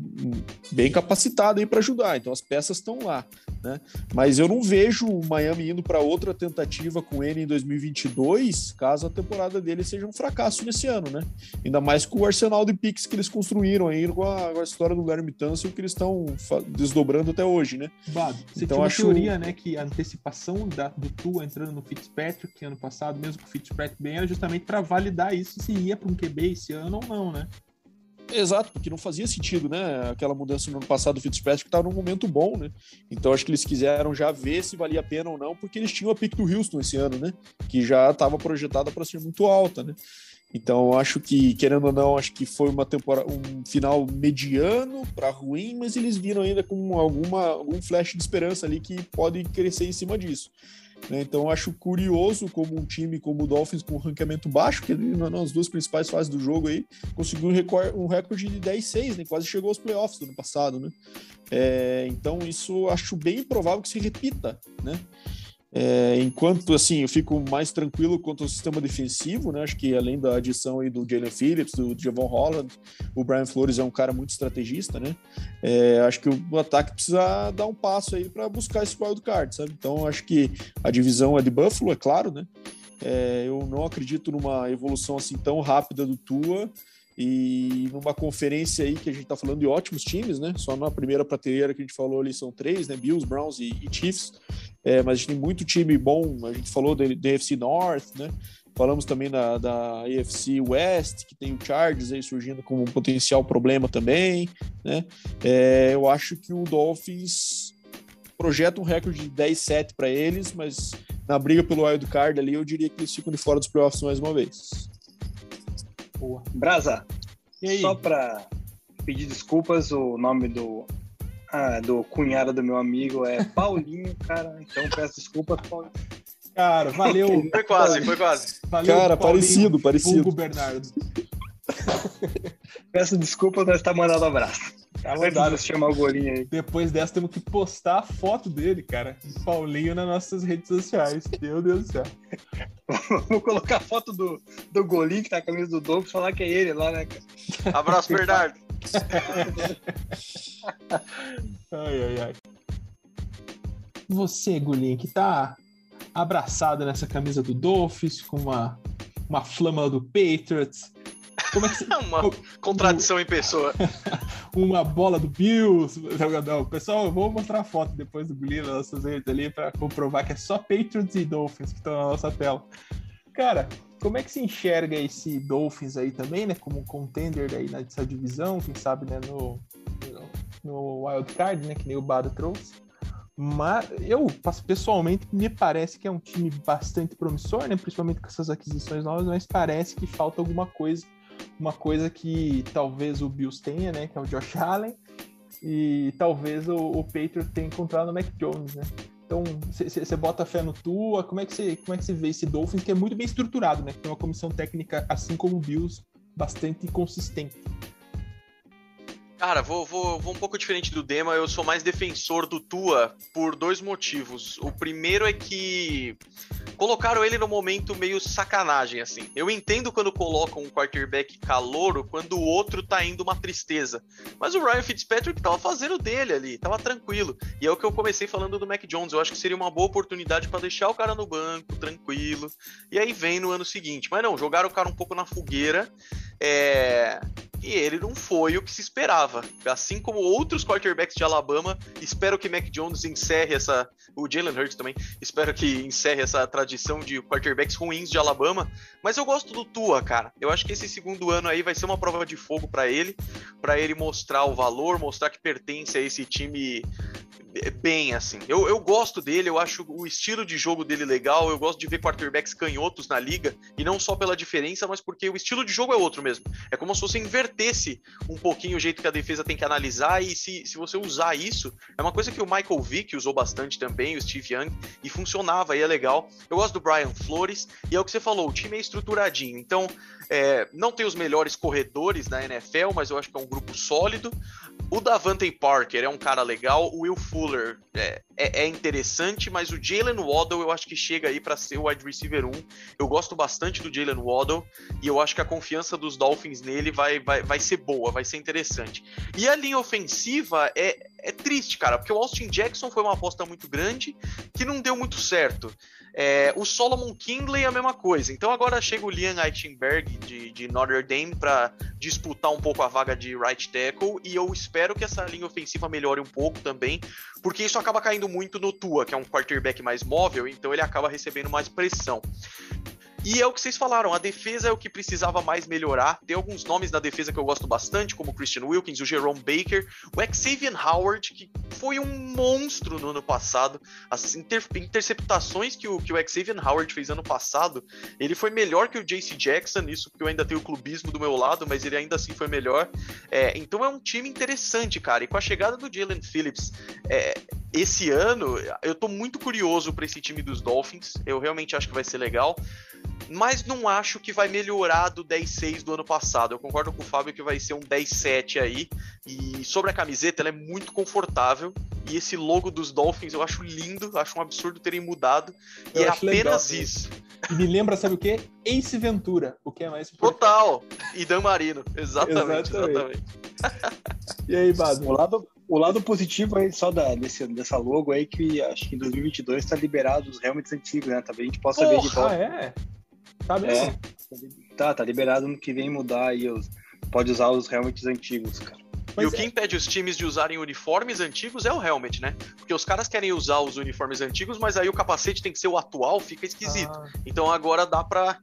bem capacitado aí para ajudar. Então as peças estão lá, né? Mas eu não vejo o Miami indo para outra tentativa com ele em 2022, caso a temporada dele seja um fracasso nesse ano, né? Ainda mais com o arsenal de picks que eles construíram aí com a, com a história do Larry Tunsil que eles estão desdobrando até hoje, né? Bado, você então, tinha uma acho... teoria, né, que a antecipação da, do Tua entrando no Fitzpatrick ano passado, mesmo com o Fitzpatrick bem, era justamente para validar isso se ia para um QB esse ano ou não, né? Exato, porque não fazia sentido, né? Aquela mudança no ano passado do Fitzpatrick estava num momento bom, né? Então acho que eles quiseram já ver se valia a pena ou não, porque eles tinham a pick do Houston esse ano, né? Que já estava projetada para ser muito alta, né? Então acho que, querendo ou não, acho que foi uma temporada, um final mediano para ruim, mas eles viram ainda com alguma, algum flash de esperança ali que pode crescer em cima disso. Né? Então, acho curioso como um time como o Dolphins, com um ranqueamento baixo, que nas duas principais fases do jogo aí, conseguiu um recorde de 10-6, né? quase chegou aos playoffs do ano passado. Né? É, então, isso acho bem improvável que se repita. Né? É, enquanto assim, eu fico mais tranquilo quanto ao sistema defensivo, né? Acho que além da adição aí do Jalen Phillips, do Javon Holland, o Brian Flores é um cara muito estrategista, né? É, acho que o ataque precisa dar um passo aí para buscar esse wild card, sabe? Então acho que a divisão é de Buffalo, é claro, né? É, eu não acredito numa evolução assim tão rápida do Tua e numa conferência aí que a gente tá falando de ótimos times, né? Só na primeira prateleira que a gente falou ali são três, né? Bills, Browns e, e Chiefs. É, mas a gente tem muito time bom. A gente falou da AFC North, né? Falamos também da, da AFC West, que tem o Chargers aí surgindo como um potencial problema também, né? É, eu acho que o Dolphins projeta um recorde de 10-7 para eles, mas na briga pelo wild card ali, eu diria que eles ficam de fora dos playoffs mais uma vez. Boa. Brasa, só para pedir desculpas, o nome do, ah, do cunhado do meu amigo é Paulinho, cara. Então peço desculpas, Paulinho. Cara, valeu. Foi quase, foi quase. Valeu, cara, Paulinho, parecido, parecido. Hugo Bernardo. Peço desculpa, nós tá mandando abraço. Tá mandado chamar o golinho aí. Depois dessa, temos que postar a foto dele, cara. Paulinho nas nossas redes sociais. Meu Deus do céu. Vamos colocar a foto do, do golinho que tá com a camisa do Douglas falar que é ele lá, né, cara? Abraço, Bernardo. Ai, ai, ai. Você, Golinho, que tá abraçado nessa camisa do Dolphins, com uma, uma flama do Patriots, como é que você... Uma contradição em pessoa. uma bola do Bills. Não, pessoal, eu vou mostrar a foto depois do Glee nas nossas redes ali para comprovar que é só Patriots e Dolphins que estão na nossa tela. Cara, como é que se enxerga esse Dolphins aí também, né? Como contender aí nessa divisão, quem sabe, né? No, no Wild Card, né? Que nem o Bado trouxe. Mas eu, pessoalmente, me parece que é um time bastante promissor, né? Principalmente com essas aquisições novas, mas parece que falta alguma coisa uma coisa que talvez o Bills tenha, né? Que é o Josh Allen. E talvez o, o Patriot tenha encontrado no Mac Jones, né? Então, você bota fé no Tua, como é que você como é que vê esse Dolphins que é muito bem estruturado, né? Tem uma comissão técnica, assim como o Bills, bastante consistente. Cara, vou, vou, vou um pouco diferente do Dema. Eu sou mais defensor do Tua por dois motivos. O primeiro é que colocaram ele no momento meio sacanagem, assim. Eu entendo quando colocam um quarterback calouro quando o outro tá indo uma tristeza. Mas o Ryan Fitzpatrick tava fazendo dele ali, tava tranquilo. E é o que eu comecei falando do Mac Jones. Eu acho que seria uma boa oportunidade para deixar o cara no banco, tranquilo. E aí vem no ano seguinte. Mas não, jogaram o cara um pouco na fogueira. É e ele não foi o que se esperava. Assim como outros quarterbacks de Alabama, espero que Mac Jones encerre essa. O Jalen Hurts também, espero que encerre essa tradição de quarterbacks ruins de Alabama. Mas eu gosto do Tua, cara. Eu acho que esse segundo ano aí vai ser uma prova de fogo para ele, para ele mostrar o valor, mostrar que pertence a esse time bem, assim. Eu, eu gosto dele, eu acho o estilo de jogo dele legal, eu gosto de ver quarterbacks canhotos na liga, e não só pela diferença, mas porque o estilo de jogo é outro mesmo. É como se você invertesse um pouquinho o jeito que a defesa tem que analisar, e se, se você usar isso, é uma coisa que o Michael Vick usou bastante também, o Steve Young, e funcionava, e é legal. Eu gosto do Brian Flores, e é o que você falou, o time é estruturadinho, então é, não tem os melhores corredores na NFL, mas eu acho que é um grupo sólido. O Davante Parker é um cara legal, o Will Fuller é, é, é interessante, mas o Jalen Waddle eu acho que chega aí para ser o wide receiver 1. Eu gosto bastante do Jalen Waddle e eu acho que a confiança dos Dolphins nele vai, vai, vai ser boa, vai ser interessante. E a linha ofensiva é, é triste, cara, porque o Austin Jackson foi uma aposta muito grande que não deu muito certo. É, o Solomon Kingley é a mesma coisa. Então agora chega o Liam Eichenberg de, de Notre Dame para disputar um pouco a vaga de right tackle e eu espero que essa linha ofensiva melhore um pouco também, porque isso acaba caindo muito no Tua, que é um quarterback mais móvel, então ele acaba recebendo mais pressão. E é o que vocês falaram, a defesa é o que precisava mais melhorar. Tem alguns nomes na defesa que eu gosto bastante, como o Christian Wilkins, o Jerome Baker, o Xavier Howard, que foi um monstro no ano passado. As inter interceptações que o, que o Xavier Howard fez ano passado, ele foi melhor que o JC Jackson, isso porque eu ainda tenho o clubismo do meu lado, mas ele ainda assim foi melhor. É, então é um time interessante, cara. E com a chegada do Jalen Phillips, é, esse ano, eu tô muito curioso para esse time dos Dolphins. Eu realmente acho que vai ser legal mas não acho que vai melhorar do 10-6 do ano passado. Eu concordo com o Fábio que vai ser um 10-7 aí. E sobre a camiseta, ela é muito confortável. E esse logo dos Dolphins eu acho lindo, acho um absurdo terem mudado. Eu e é apenas legal, isso. E me lembra, sabe o quê? Ace Ventura, o que é mais importante. Total! E Dan Marino, exatamente, exatamente. exatamente. e aí, Bado? O lado, o lado positivo aí só da, desse, dessa logo aí que acho que em 2022 está liberado os helmets antigos, né? Talvez a gente possa Porra, ver de volta. Ah, é? Tá É. Tá, tá liberado no que vem mudar aí. Os, pode usar os helmets antigos, cara. Mas e o que é... impede os times de usarem uniformes antigos é o helmet, né? Porque os caras querem usar os uniformes antigos, mas aí o capacete tem que ser o atual, fica esquisito. Ah. Então agora dá pra.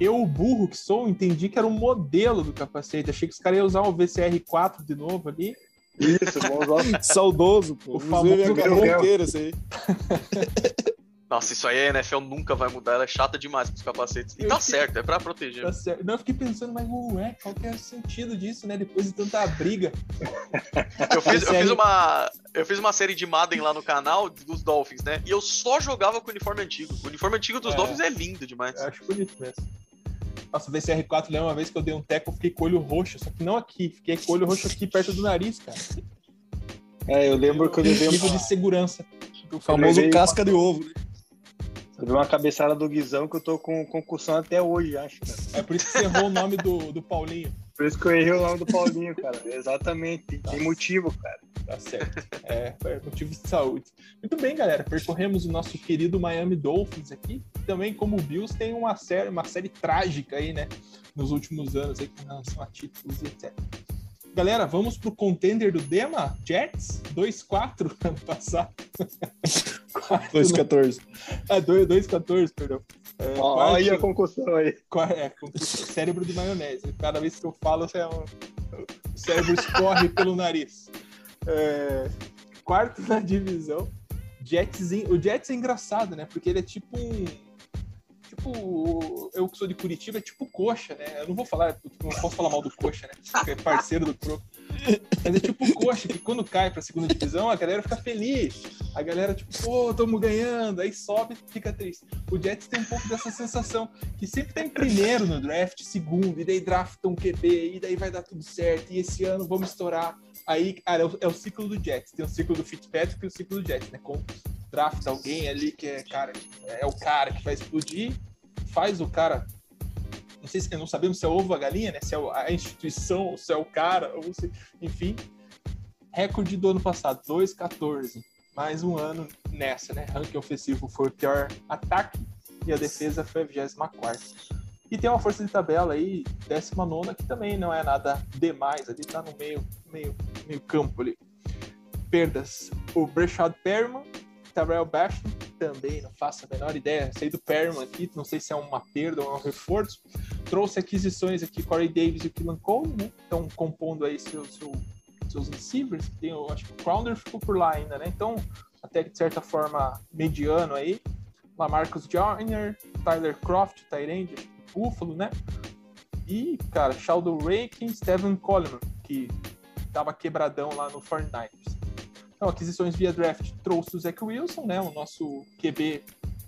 Eu, burro que sou, entendi que era um modelo do capacete. Achei que os caras iam usar o VCR4 de novo ali. Isso, usar. Saudoso, pô. O famoso inteiro, isso aí. Nossa, isso aí a NFL nunca vai mudar, ela é chata demais com os capacetes. E eu tá fiquei... certo, é pra proteger. Tá certo. Não, eu fiquei pensando, mas ué, qual que é o sentido disso, né? Depois de tanta briga. eu, fiz, eu, fiz uma, eu fiz uma série de Madden lá no canal dos Dolphins, né? E eu só jogava com o uniforme antigo. O uniforme antigo dos é, Dolphins é lindo demais. Eu acho bonito mesmo. Nossa, o VCR4 lembra uma vez que eu dei um teco, eu fiquei com o olho roxo, só que não aqui, fiquei com o olho roxo aqui perto do nariz, cara. É, eu lembro que eu levei nível uma... de segurança. O famoso casca de ovo, né? Eu vi uma cabeçada do Guizão que eu tô com concussão até hoje, acho. Cara. É por isso que você errou o nome do, do Paulinho. Por isso que eu errei o nome do Paulinho, cara. Exatamente. Tem, tem motivo, cara. Tá certo. É, é motivo de saúde. Muito bem, galera. Percorremos o nosso querido Miami Dolphins aqui. Também, como o Bills, tem uma série, uma série trágica aí, né? Nos últimos anos aí, com relação a títulos e etc. Galera, vamos pro contender do Dema? Jets 2-4 ano passado. 2-14. É, 2-14, perdão. É, Olha a concussão aí. É, cérebro de maionese. Cada vez que eu falo, é um... o cérebro escorre pelo nariz. É, quarto na divisão. Jets, o Jets é engraçado, né? Porque ele é tipo um tipo, eu que sou de Curitiba, é tipo coxa, né? Eu não vou falar, não posso falar mal do coxa, né? Porque é parceiro do Pro. Mas é tipo Coxa, que quando cai pra segunda divisão, a galera fica feliz. A galera, tipo, pô, tamo ganhando. Aí sobe fica triste. O Jets tem um pouco dessa sensação, que sempre tá em primeiro no draft, segundo, e daí draftam um QB, e daí vai dar tudo certo. E esse ano vamos estourar. Aí, cara, é o, é o ciclo do Jets. Tem o ciclo do Fitzpatrick e o ciclo do Jets, né? Com draft alguém ali que é cara, é o cara que vai explodir, faz o cara não sei se não sabemos se é ovo a galinha, né? Se é a instituição, se é o cara, ou se, enfim. Recorde do ano passado, 2-14. Mais um ano nessa, né? Ranking ofensivo foi o pior ataque e a defesa foi a 24. E tem uma força de tabela aí, 19, que também não é nada demais, ali tá no meio, meio, meio campo ali. Perdas: o Breshad Perman, Tarell Basham, também não faço a menor ideia. Sei do Perman aqui, não sei se é uma perda ou é um reforço. Trouxe aquisições aqui, Corey Davis e o Killan Cole, né? Estão compondo aí seu, seu, seus receivers. Tem, eu acho que o Crowder ficou por lá ainda, né? Então, até de certa forma, mediano aí. Lamarcus Joyner, Tyler Croft, Tyrande, Buffalo, né? E, cara, Sheldon Rakin, Steven Coleman, que tava quebradão lá no 49ers. Então, aquisições via draft trouxe o Zach Wilson, né? O nosso QB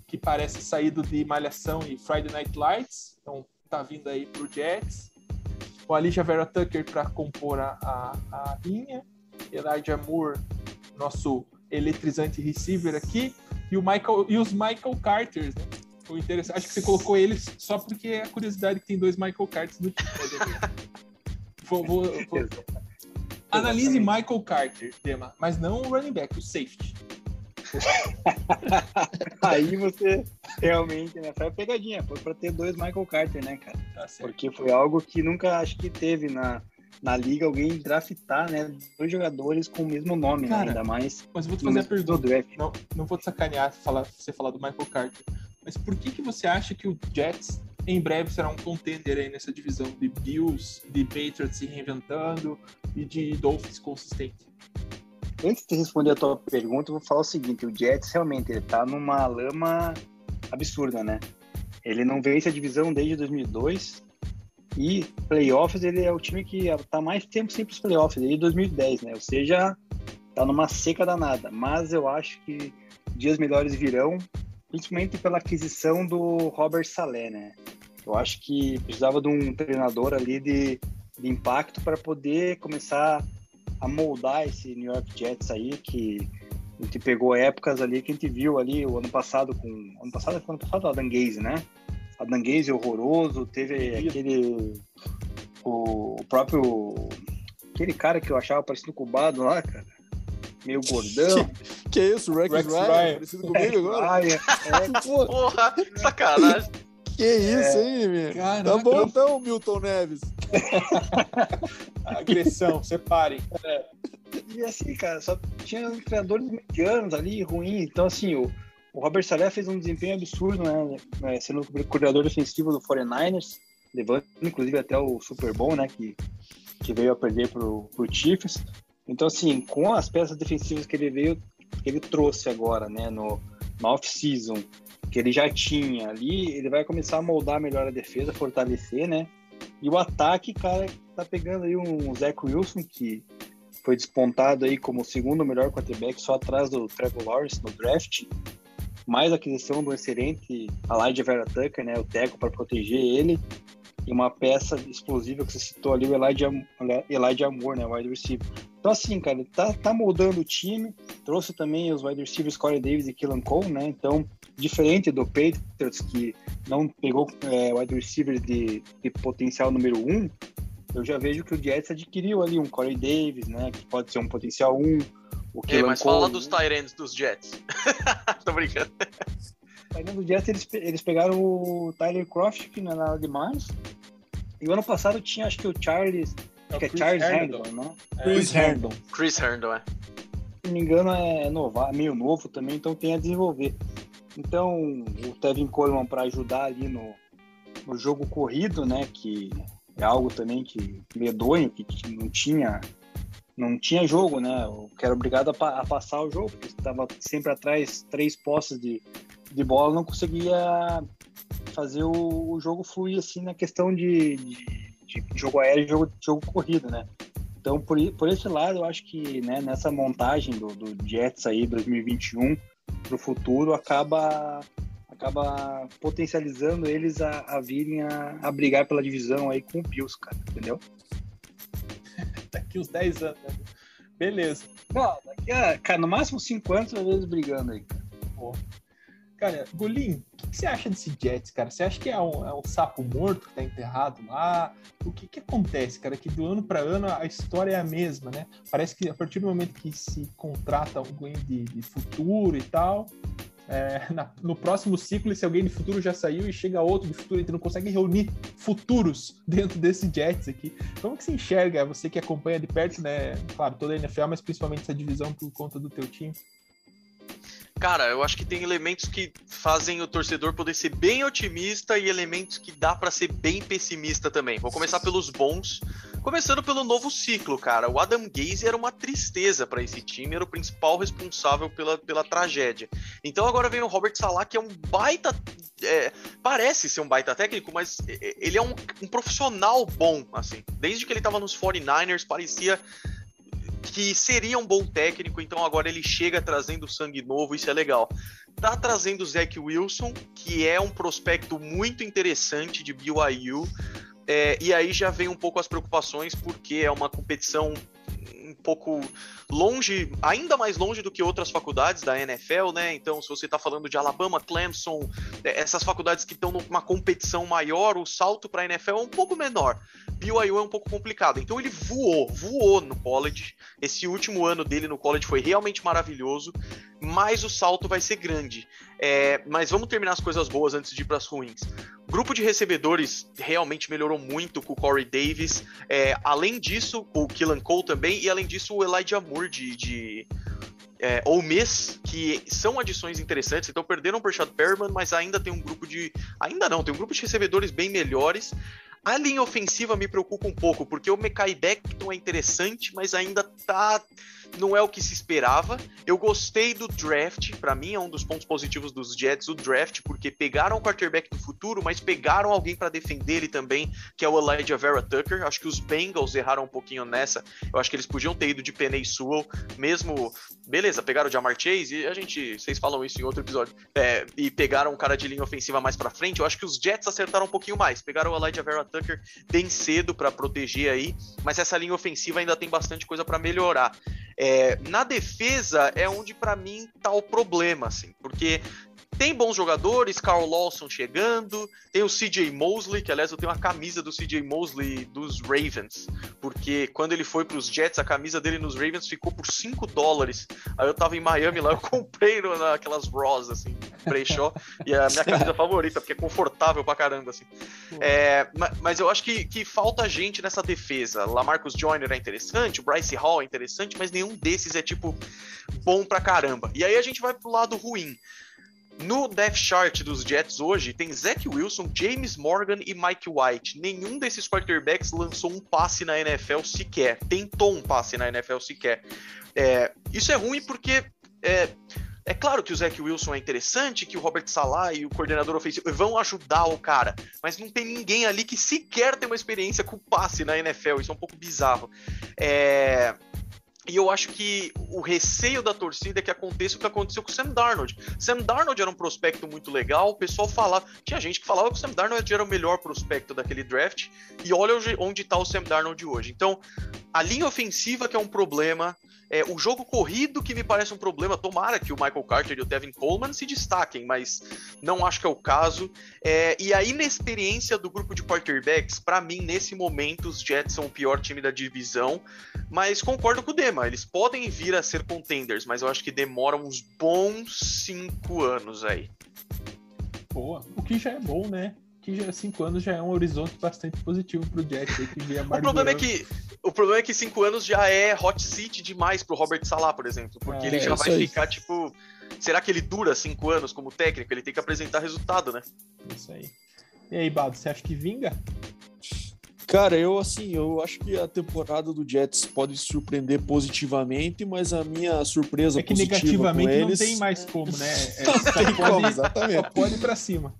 que parece saído de Malhação e Friday Night Lights. Então, tá vindo aí pro Jets. O Alicia Vera Tucker para compor a, a, a, linha. Elijah Moore, nosso eletrizante receiver aqui. E, o Michael, e os Michael Carters, né? O interessante, acho que você colocou eles só porque é a curiosidade que tem dois Michael Carters no time. vou, vou, vou, Analise Michael Carter, tema, mas não o running back, o safety. Aí você realmente, né? Foi a pegadinha, foi para ter dois Michael Carter, né, cara? Tá Porque foi algo que nunca acho que teve na, na liga alguém draftar, né? Dois jogadores com o mesmo nome, né, cara, né? Ainda mais. Mas vou te fazer a pergunta. Draft. Não, não vou te sacanear falar, você falar do Michael Carter. Mas por que, que você acha que o Jets em breve será um contender aí nessa divisão de Bills, de Patriots se reinventando e de Dolphins consistente. Antes de responder a tua pergunta, eu vou falar o seguinte: o Jets realmente ele tá numa lama absurda, né? Ele não vence a divisão desde 2002 e playoffs ele é o time que tá mais tempo sempre os playoffs, desde 2010, né? Ou seja, tá numa seca danada. Mas eu acho que dias melhores virão principalmente pela aquisição do Robert Salé, né? Eu acho que precisava de um treinador ali de, de impacto para poder começar a moldar esse New York Jets aí, que a gente pegou épocas ali que a gente viu ali o ano passado com. Ano passado foi ano passado a Danguese, né? A Danguese horroroso, teve aquele. O, o próprio. Aquele cara que eu achava parecido com o Bado lá, cara meio gordão. Que, que é isso, Rex, Rex Ryan? Ryan. Parecido comigo agora? Ryan. É, Porra, sacanagem. Que isso, é. hein, meu? Caraca. Tá bom então, Milton Neves. Agressão, separem. É. E assim, cara, só tinha criadores medianos ali, ruins. Então, assim, o, o Robert Saleh fez um desempenho absurdo, né? né sendo o coordenador defensivo do 49ers, levando inclusive até o Super Bowl, né? Que, que veio a perder pro, pro Chiefs. Então, assim, com as peças defensivas que ele veio, que ele trouxe agora, né, no, no off-season, que ele já tinha ali, ele vai começar a moldar melhor a defesa, fortalecer, né? E o ataque, cara, tá pegando aí um Zach Wilson, que foi despontado aí como o segundo melhor quarterback, só atrás do Trevor Lawrence no draft. Mais aquisição do excelente Elijah Vera Tucker, né? O Teco para proteger ele. E uma peça explosiva que você citou ali, o Elijah, Elijah Moore, né? Wide receiver. Então, assim, cara, tá, tá moldando o time. Trouxe também os wide receivers Corey Davis e Killan Cole, né? Então, diferente do Patriots, que não pegou é, wide receivers de, de potencial número um, eu já vejo que o Jets adquiriu ali um Corey Davis, né? Que pode ser um potencial um. O Ei, mas Cole, fala dos né? Tyrants dos Jets. Tô brincando. Tyrants dos Jets, eles, eles pegaram o Tyler Croft, que não é nada demais. E o ano passado tinha, acho que o Charles é que é Charles Herndon, né? Chris Herndon. Chris Herndon, é. Se não me engano, é novo, meio novo também, então tem a desenvolver. Então, o Tevin Coleman para ajudar ali no, no jogo corrido, né? Que é algo também que medonho, que não tinha não tinha jogo, né? Eu era obrigado a, a passar o jogo, porque estava sempre atrás, três posses de, de bola, não conseguia fazer o, o jogo fluir assim na questão de, de de jogo aéreo e jogo, jogo corrido, né? Então, por, por esse lado, eu acho que né, nessa montagem do, do Jets aí 2021 para o futuro acaba acaba potencializando eles a, a virem a, a, brigar pela divisão aí com o Bills, cara, entendeu? daqui uns 10 anos, né? Beleza. Não, daqui a, cara, no máximo 5 anos eles brigando aí, cara. Pô. Cara, Golim, o que, você acha desse Jets, cara? Você acha que é um, é um sapo morto que tá enterrado lá? O que que acontece, cara? Que do ano para ano a história é a mesma, né? Parece que a partir do momento que se contrata alguém de, de futuro e tal, é, na, no próximo ciclo, esse alguém de futuro já saiu e chega outro de futuro, então não consegue reunir futuros dentro desse Jets aqui. Como que se enxerga, você que acompanha de perto, né? Claro, toda a NFL, mas principalmente essa divisão por conta do teu time? Cara, eu acho que tem elementos que fazem o torcedor poder ser bem otimista e elementos que dá para ser bem pessimista também. Vou começar pelos bons. Começando pelo novo ciclo, cara. O Adam Gaze era uma tristeza para esse time, era o principal responsável pela, pela tragédia. Então agora vem o Robert Salah, que é um baita. É, parece ser um baita técnico, mas ele é um, um profissional bom, assim. Desde que ele tava nos 49ers, parecia que seria um bom técnico, então agora ele chega trazendo sangue novo, isso é legal. Tá trazendo o Zach Wilson, que é um prospecto muito interessante de BYU, é, e aí já vem um pouco as preocupações, porque é uma competição pouco longe, ainda mais longe do que outras faculdades da NFL, né? Então, se você está falando de Alabama, Clemson, é, essas faculdades que estão numa competição maior, o salto para a NFL é um pouco menor. BYU é um pouco complicado. Então ele voou, voou no college. Esse último ano dele no college foi realmente maravilhoso, mas o salto vai ser grande. É, mas vamos terminar as coisas boas antes de ir para as ruins. O grupo de recebedores realmente melhorou muito com o Corey Davis. É, além disso, o Killan Cole também, e além disso, o Elijah Moore de, de é, ou Miss, que são adições interessantes. Então perderam por Chad Perman, mas ainda tem um grupo de. Ainda não, tem um grupo de recebedores bem melhores. A linha ofensiva me preocupa um pouco, porque o Mekai Beckton é interessante, mas ainda tá não é o que se esperava. Eu gostei do draft, para mim é um dos pontos positivos dos Jets, o draft, porque pegaram o quarterback do futuro, mas pegaram alguém para defender ele também, que é o Elijah Vera Tucker. Acho que os Bengals erraram um pouquinho nessa. Eu acho que eles podiam ter ido de Penny Sewell, mesmo. Beleza, pegaram o Jamar Chase e a gente, vocês falam isso em outro episódio, é, e pegaram um cara de linha ofensiva mais para frente. Eu acho que os Jets acertaram um pouquinho mais. Pegaram o Elijah Vera Tucker bem cedo para proteger aí, mas essa linha ofensiva ainda tem bastante coisa para melhorar. É, na defesa é onde para mim tá o problema, assim, porque tem bons jogadores, Carl Lawson chegando, tem o CJ Mosley, que aliás eu tenho uma camisa do CJ Mosley dos Ravens, porque quando ele foi para os Jets, a camisa dele nos Ravens ficou por 5 dólares. Aí eu tava em Miami lá, eu comprei naquelas Ross, assim, brechó, e é a minha camisa favorita, porque é confortável pra caramba, assim. É, mas eu acho que, que falta gente nessa defesa. Lamarcus Joyner é interessante, o Bryce Hall é interessante, mas nenhum desses é, tipo, bom pra caramba. E aí a gente vai pro lado ruim. No depth chart dos Jets hoje tem Zach Wilson, James Morgan e Mike White. Nenhum desses quarterbacks lançou um passe na NFL sequer, tentou um passe na NFL sequer. É, isso é ruim porque é, é claro que o Zach Wilson é interessante, que o Robert Salah e o coordenador ofensivo vão ajudar o cara, mas não tem ninguém ali que sequer tem uma experiência com passe na NFL. Isso é um pouco bizarro. É, e eu acho que o receio da torcida é que aconteça o que aconteceu com o Sam Darnold. Sam Darnold era um prospecto muito legal, o pessoal falava. Tinha gente que falava que o Sam Darnold era o melhor prospecto daquele draft. E olha onde está o Sam Darnold hoje. Então, a linha ofensiva que é um problema, é, o jogo corrido, que me parece um problema, tomara que o Michael Carter e o Devin Coleman se destaquem, mas não acho que é o caso. É, e a inexperiência do grupo de quarterbacks, para mim, nesse momento, os Jets são o pior time da divisão, mas concordo com o Dema, eles podem vir a ser contenders, mas eu acho que demora uns bons cinco anos aí. Boa, o que já é bom, né? Que já cinco anos já é um horizonte bastante positivo pro Jets. Que o problema é que o problema é que cinco anos já é hot seat demais pro Robert Salah, por exemplo, porque é, ele já vai aí. ficar tipo, será que ele dura cinco anos como técnico? Ele tem que apresentar resultado, né? Isso aí. E aí, Bado, você acha que vinga? Cara, eu assim, eu acho que a temporada do Jets pode surpreender positivamente, mas a minha surpresa é que negativamente eles... não tem mais como, né? É, não tem pode, como, exatamente. Só pode ir para cima.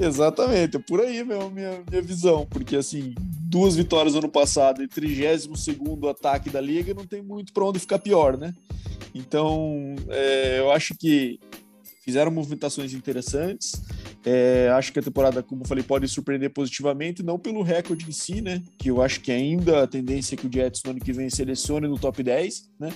Exatamente, é por aí mesmo minha, minha visão, porque assim, duas vitórias no ano passado e 32 ataque da liga, não tem muito para onde ficar pior, né? Então, é, eu acho que fizeram movimentações interessantes. É, acho que a temporada, como falei, pode surpreender positivamente, não pelo recorde em si, né? Que eu acho que ainda a tendência é que o Jets no ano que vem selecione no top 10, né?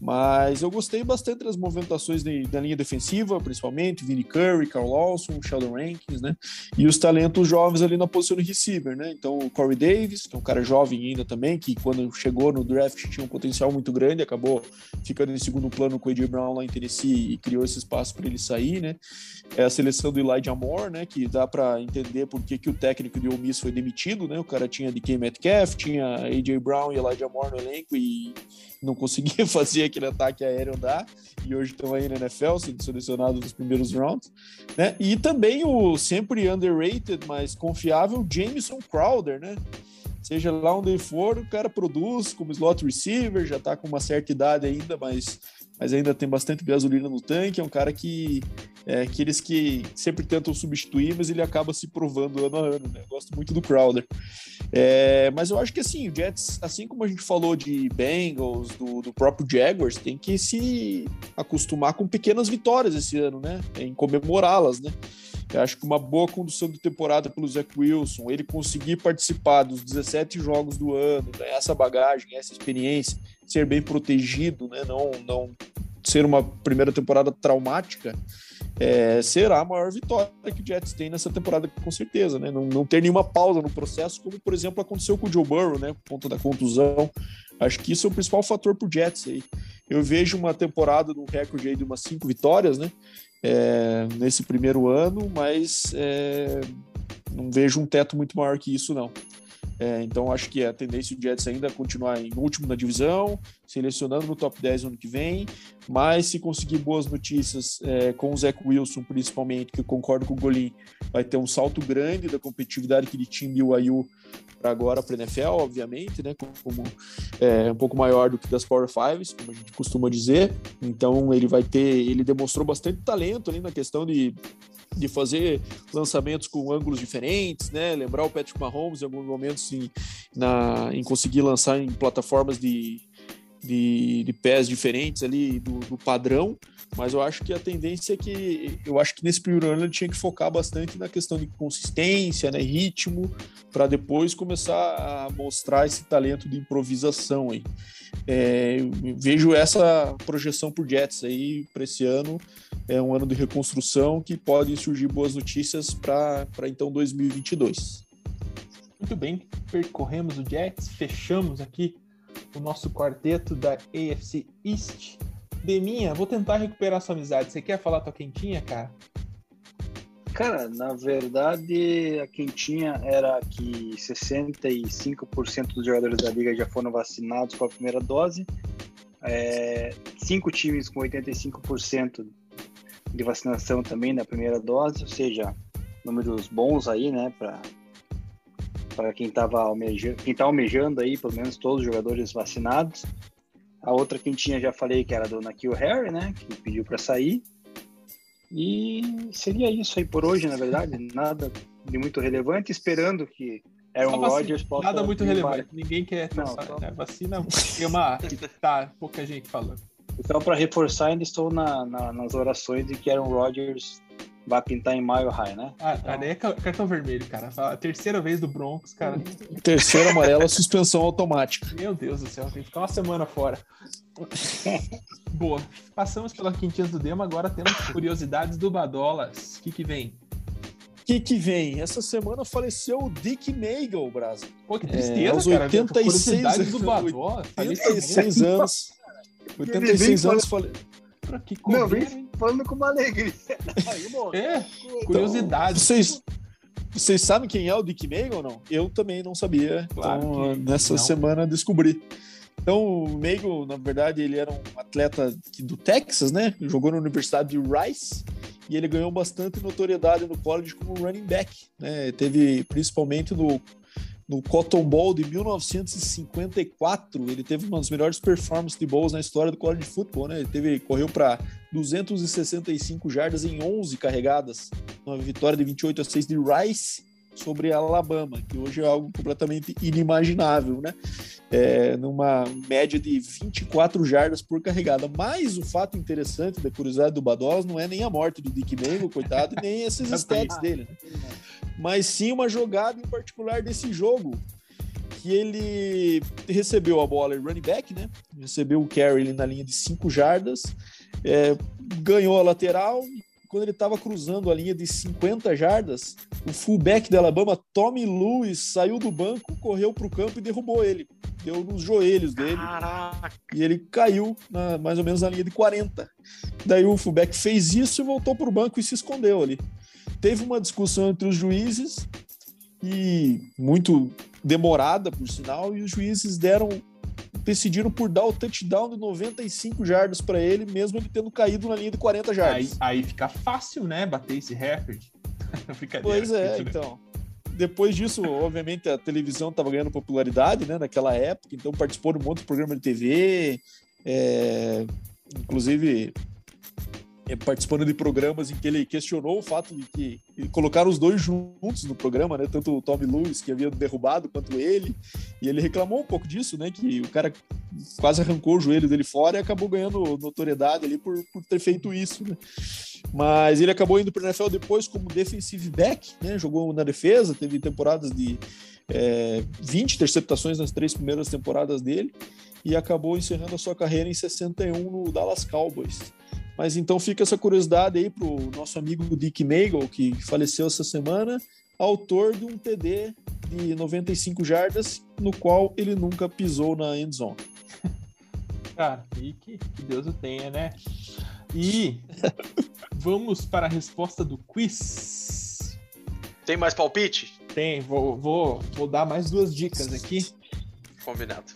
Mas eu gostei bastante das movimentações de, da linha defensiva, principalmente, Vinny Curry, Carl Lawson, Sheldon Rankins, né? E os talentos jovens ali na posição de receiver, né? Então o Corey Davis, que é um cara jovem ainda também, que quando chegou no draft tinha um potencial muito grande, acabou ficando em segundo plano com o AJ Brown lá em Tennessee e criou esse espaço para ele sair, né? É a seleção do Elijah Moore, né? Que dá para entender por que o técnico de Ole Miss foi demitido, né? O cara tinha DK Metcalf, tinha AJ Brown e Elijah Moore no elenco e não conseguia fazer aquele ataque aéreo andar, e hoje estão aí na NFL, sendo selecionados nos primeiros rounds, né? E também o sempre underrated, mas confiável Jameson Crowder, né? Seja lá onde for, o cara produz como slot receiver, já está com uma certa idade ainda, mas mas ainda tem bastante gasolina no tanque. É um cara que é aqueles que sempre tentam substituir, mas ele acaba se provando ano a ano. Né? Gosto muito do Crowder. É, mas eu acho que assim, o Jets, assim como a gente falou de Bengals, do, do próprio Jaguars, tem que se acostumar com pequenas vitórias esse ano, né? Em comemorá-las, né? Eu acho que uma boa condução de temporada pelo Zach Wilson, ele conseguir participar dos 17 jogos do ano, ganhar essa bagagem, essa experiência, ser bem protegido, né? não, não ser uma primeira temporada traumática, é, será a maior vitória que o Jets tem nessa temporada, com certeza. Né? Não, não ter nenhuma pausa no processo, como, por exemplo, aconteceu com o Joe Burrow, né? por conta da contusão. Acho que isso é o principal fator para o Jets aí. Eu vejo uma temporada no recorde aí de umas cinco vitórias, né? É, nesse primeiro ano, mas é, não vejo um teto muito maior que isso, não. É, então acho que a tendência do Jets ainda é continuar em último na divisão, selecionando no top 10 no ano que vem, mas se conseguir boas notícias é, com o Zach Wilson, principalmente, que eu concordo com o Golim, vai ter um salto grande da competitividade que ele tinha em BYU para agora para NFL, obviamente, né, como é, um pouco maior do que das Power Fives, como a gente costuma dizer. Então ele vai ter, ele demonstrou bastante talento ali na questão de de fazer lançamentos com ângulos diferentes, né? Lembrar o Patrick Mahomes em alguns momentos em, na, em conseguir lançar em plataformas de, de, de pés diferentes ali do, do, padrão, mas eu acho que a tendência é que eu acho que nesse primeiro ano ele tinha que focar bastante na questão de consistência, né, ritmo, para depois começar a mostrar esse talento de improvisação aí. É, vejo essa projeção por Jets aí para esse ano. É um ano de reconstrução que pode surgir boas notícias para então 2022. Muito bem, percorremos o Jets, fechamos aqui o nosso quarteto da AFC East. Deminha, vou tentar recuperar sua amizade. Você quer falar tua quentinha, cara? Cara, na verdade, a quentinha era que 65% dos jogadores da liga já foram vacinados com a primeira dose. É, cinco times com 85% de vacinação também na primeira dose, ou seja, números bons aí, né, para para quem estava almejando, quem tá almejando aí, pelo menos todos os jogadores vacinados. A outra quentinha já falei que era a dona Kill Harry, né, que pediu para sair. E seria isso aí por hoje, na verdade, nada de muito relevante, esperando que Aaron Rodgers possa Nada muito relevante, ninguém quer não, só... né? vacina, é uma que tá pouca gente falando. Então, para reforçar, ainda estou na, na, nas orações de que Aaron Rodgers vai pintar em Mile High, né? Ah, então... é cartão vermelho, cara. A terceira vez do Broncos, cara. Terceira amarela, suspensão automática. Meu Deus do céu, tem que ficar uma semana fora. Boa. Passamos pela quintinha do Demo, agora temos curiosidades do Badolas. O que, que vem? O que, que vem? Essa semana faleceu o Dick Nagel, Brasil. Pô, que tristeza, é, aos 86 cara. anos. Do Badola, 86 anos. 86 anos, falei. Pra que comer, Não, vem falando com uma alegria. é, curiosidade. Vocês, vocês sabem quem é o Dick Nagel ou não? Eu também não sabia. Claro então, nessa não. semana descobri. Então, o Nagel, na verdade, ele era um atleta do Texas, né? Jogou na Universidade de Rice e ele ganhou bastante notoriedade no college como running back, né? Teve principalmente no no Cotton Bowl de 1954, ele teve uma das melhores performances de bowls na história do college de futebol, né? Ele teve, correu para 265 jardas em 11 carregadas, uma vitória de 28 a 6 de Rice sobre Alabama, que hoje é algo completamente inimaginável, né? É, numa média de 24 jardas por carregada. Mas o fato interessante da curiosidade do Bados não é nem a morte do Dick Mango, coitado, e nem esses stats dele, né? mas sim uma jogada em particular desse jogo, que ele recebeu a bola running back, né? Recebeu o carry na linha de 5 jardas, é, ganhou a lateral. Quando ele estava cruzando a linha de 50 jardas, o fullback da Alabama, Tommy Lewis, saiu do banco, correu para o campo e derrubou ele. Deu nos joelhos dele. Caraca. E ele caiu na, mais ou menos na linha de 40. Daí o fullback fez isso e voltou para o banco e se escondeu ali. Teve uma discussão entre os juízes e muito demorada, por sinal, e os juízes deram decidiram por dar o touchdown de 95 jardas para ele, mesmo ele tendo caído na linha de 40 Aí, jardas. aí fica fácil, né? Bater esse recorde. Pois é, então. Depois disso, obviamente, a televisão estava ganhando popularidade, né, naquela época, então participou de um monte de programa de TV, é, inclusive participando de programas em que ele questionou o fato de que colocaram os dois juntos no programa, né, tanto o Tommy Lewis, que havia derrubado, quanto ele, e ele reclamou um pouco disso, né, que o cara quase arrancou o joelho dele fora e acabou ganhando notoriedade ali por, por ter feito isso, né. Mas ele acabou indo para o NFL depois como defensive back, né? Jogou na defesa, teve temporadas de é, 20 interceptações nas três primeiras temporadas dele e acabou encerrando a sua carreira em 61 no Dallas Cowboys. Mas então fica essa curiosidade aí pro nosso amigo Dick Nagel, que faleceu essa semana, autor de um TD de 95 jardas, no qual ele nunca pisou na end zone. Cara, e que, que Deus o tenha, né? E vamos para a resposta do quiz. Tem mais palpite? Tem, vou, vou, vou dar mais duas dicas aqui. Combinado.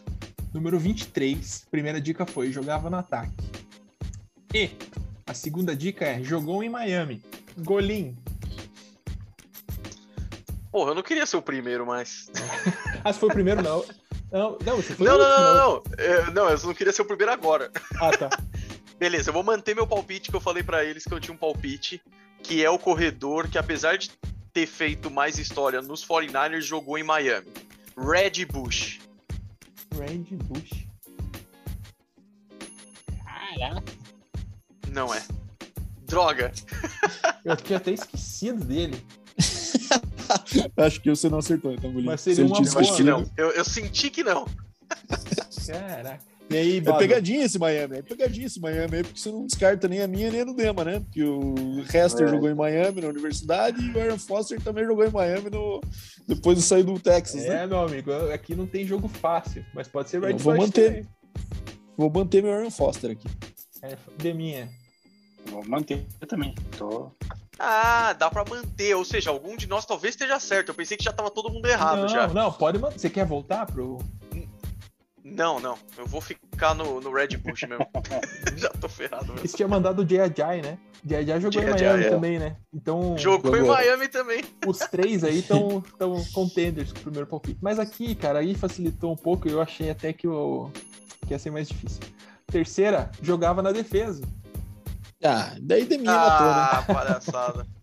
Número 23, primeira dica foi jogava no ataque. E a segunda dica é jogou em Miami. Golim. Porra, eu não queria ser o primeiro, mas. Ah, se foi o primeiro, não. Não, não, você foi Não, o não, último, não, não, não. É, Não, eu só não queria ser o primeiro agora. Ah, tá. Beleza, eu vou manter meu palpite que eu falei pra eles que eu tinha um palpite, que é o corredor que, apesar de ter feito mais história nos 49ers, jogou em Miami. Red Bush. Randy Bush. Caraca. Não é. Droga. Eu tinha até esquecido dele. Acho que você não acertou, então, Gulinho. Mas seria Se uma acho que boa, esquecido- não. Eu, eu senti que não. Caraca. E aí, É pegadinha esse Miami, é pegadinha esse Miami aí, porque você não descarta nem a minha nem a do Dema, né? Porque o Hester É. jogou em Miami na universidade e o Aaron Foster também jogou em Miami no... depois de sair do Texas, né? É, meu amigo, aqui não tem jogo fácil, mas pode ser Red Eu vou manter. também. Vou manter meu Aaron Foster aqui. É, de minha. Vou manter também. Tô... Ah, dá pra manter. Ou seja, algum de nós talvez esteja certo. Eu pensei que já tava todo mundo errado não, já. não, pode manter. Você quer voltar pro. Não, não. Eu vou ficar no, no Red Bush mesmo. já tô ferrado mesmo. Você tinha mandado o J.J., né? J.J. jogou em Miami é. também, né? Então, Jogou em Jogou. Miami também. os três aí estão tão contenders com o primeiro palpite. Mas aqui, cara, aí facilitou um pouco. Eu achei até que, o que ia ser mais difícil. Terceira, jogava na defesa. Ah, daí de minha matou, né? Ah, palhaçada.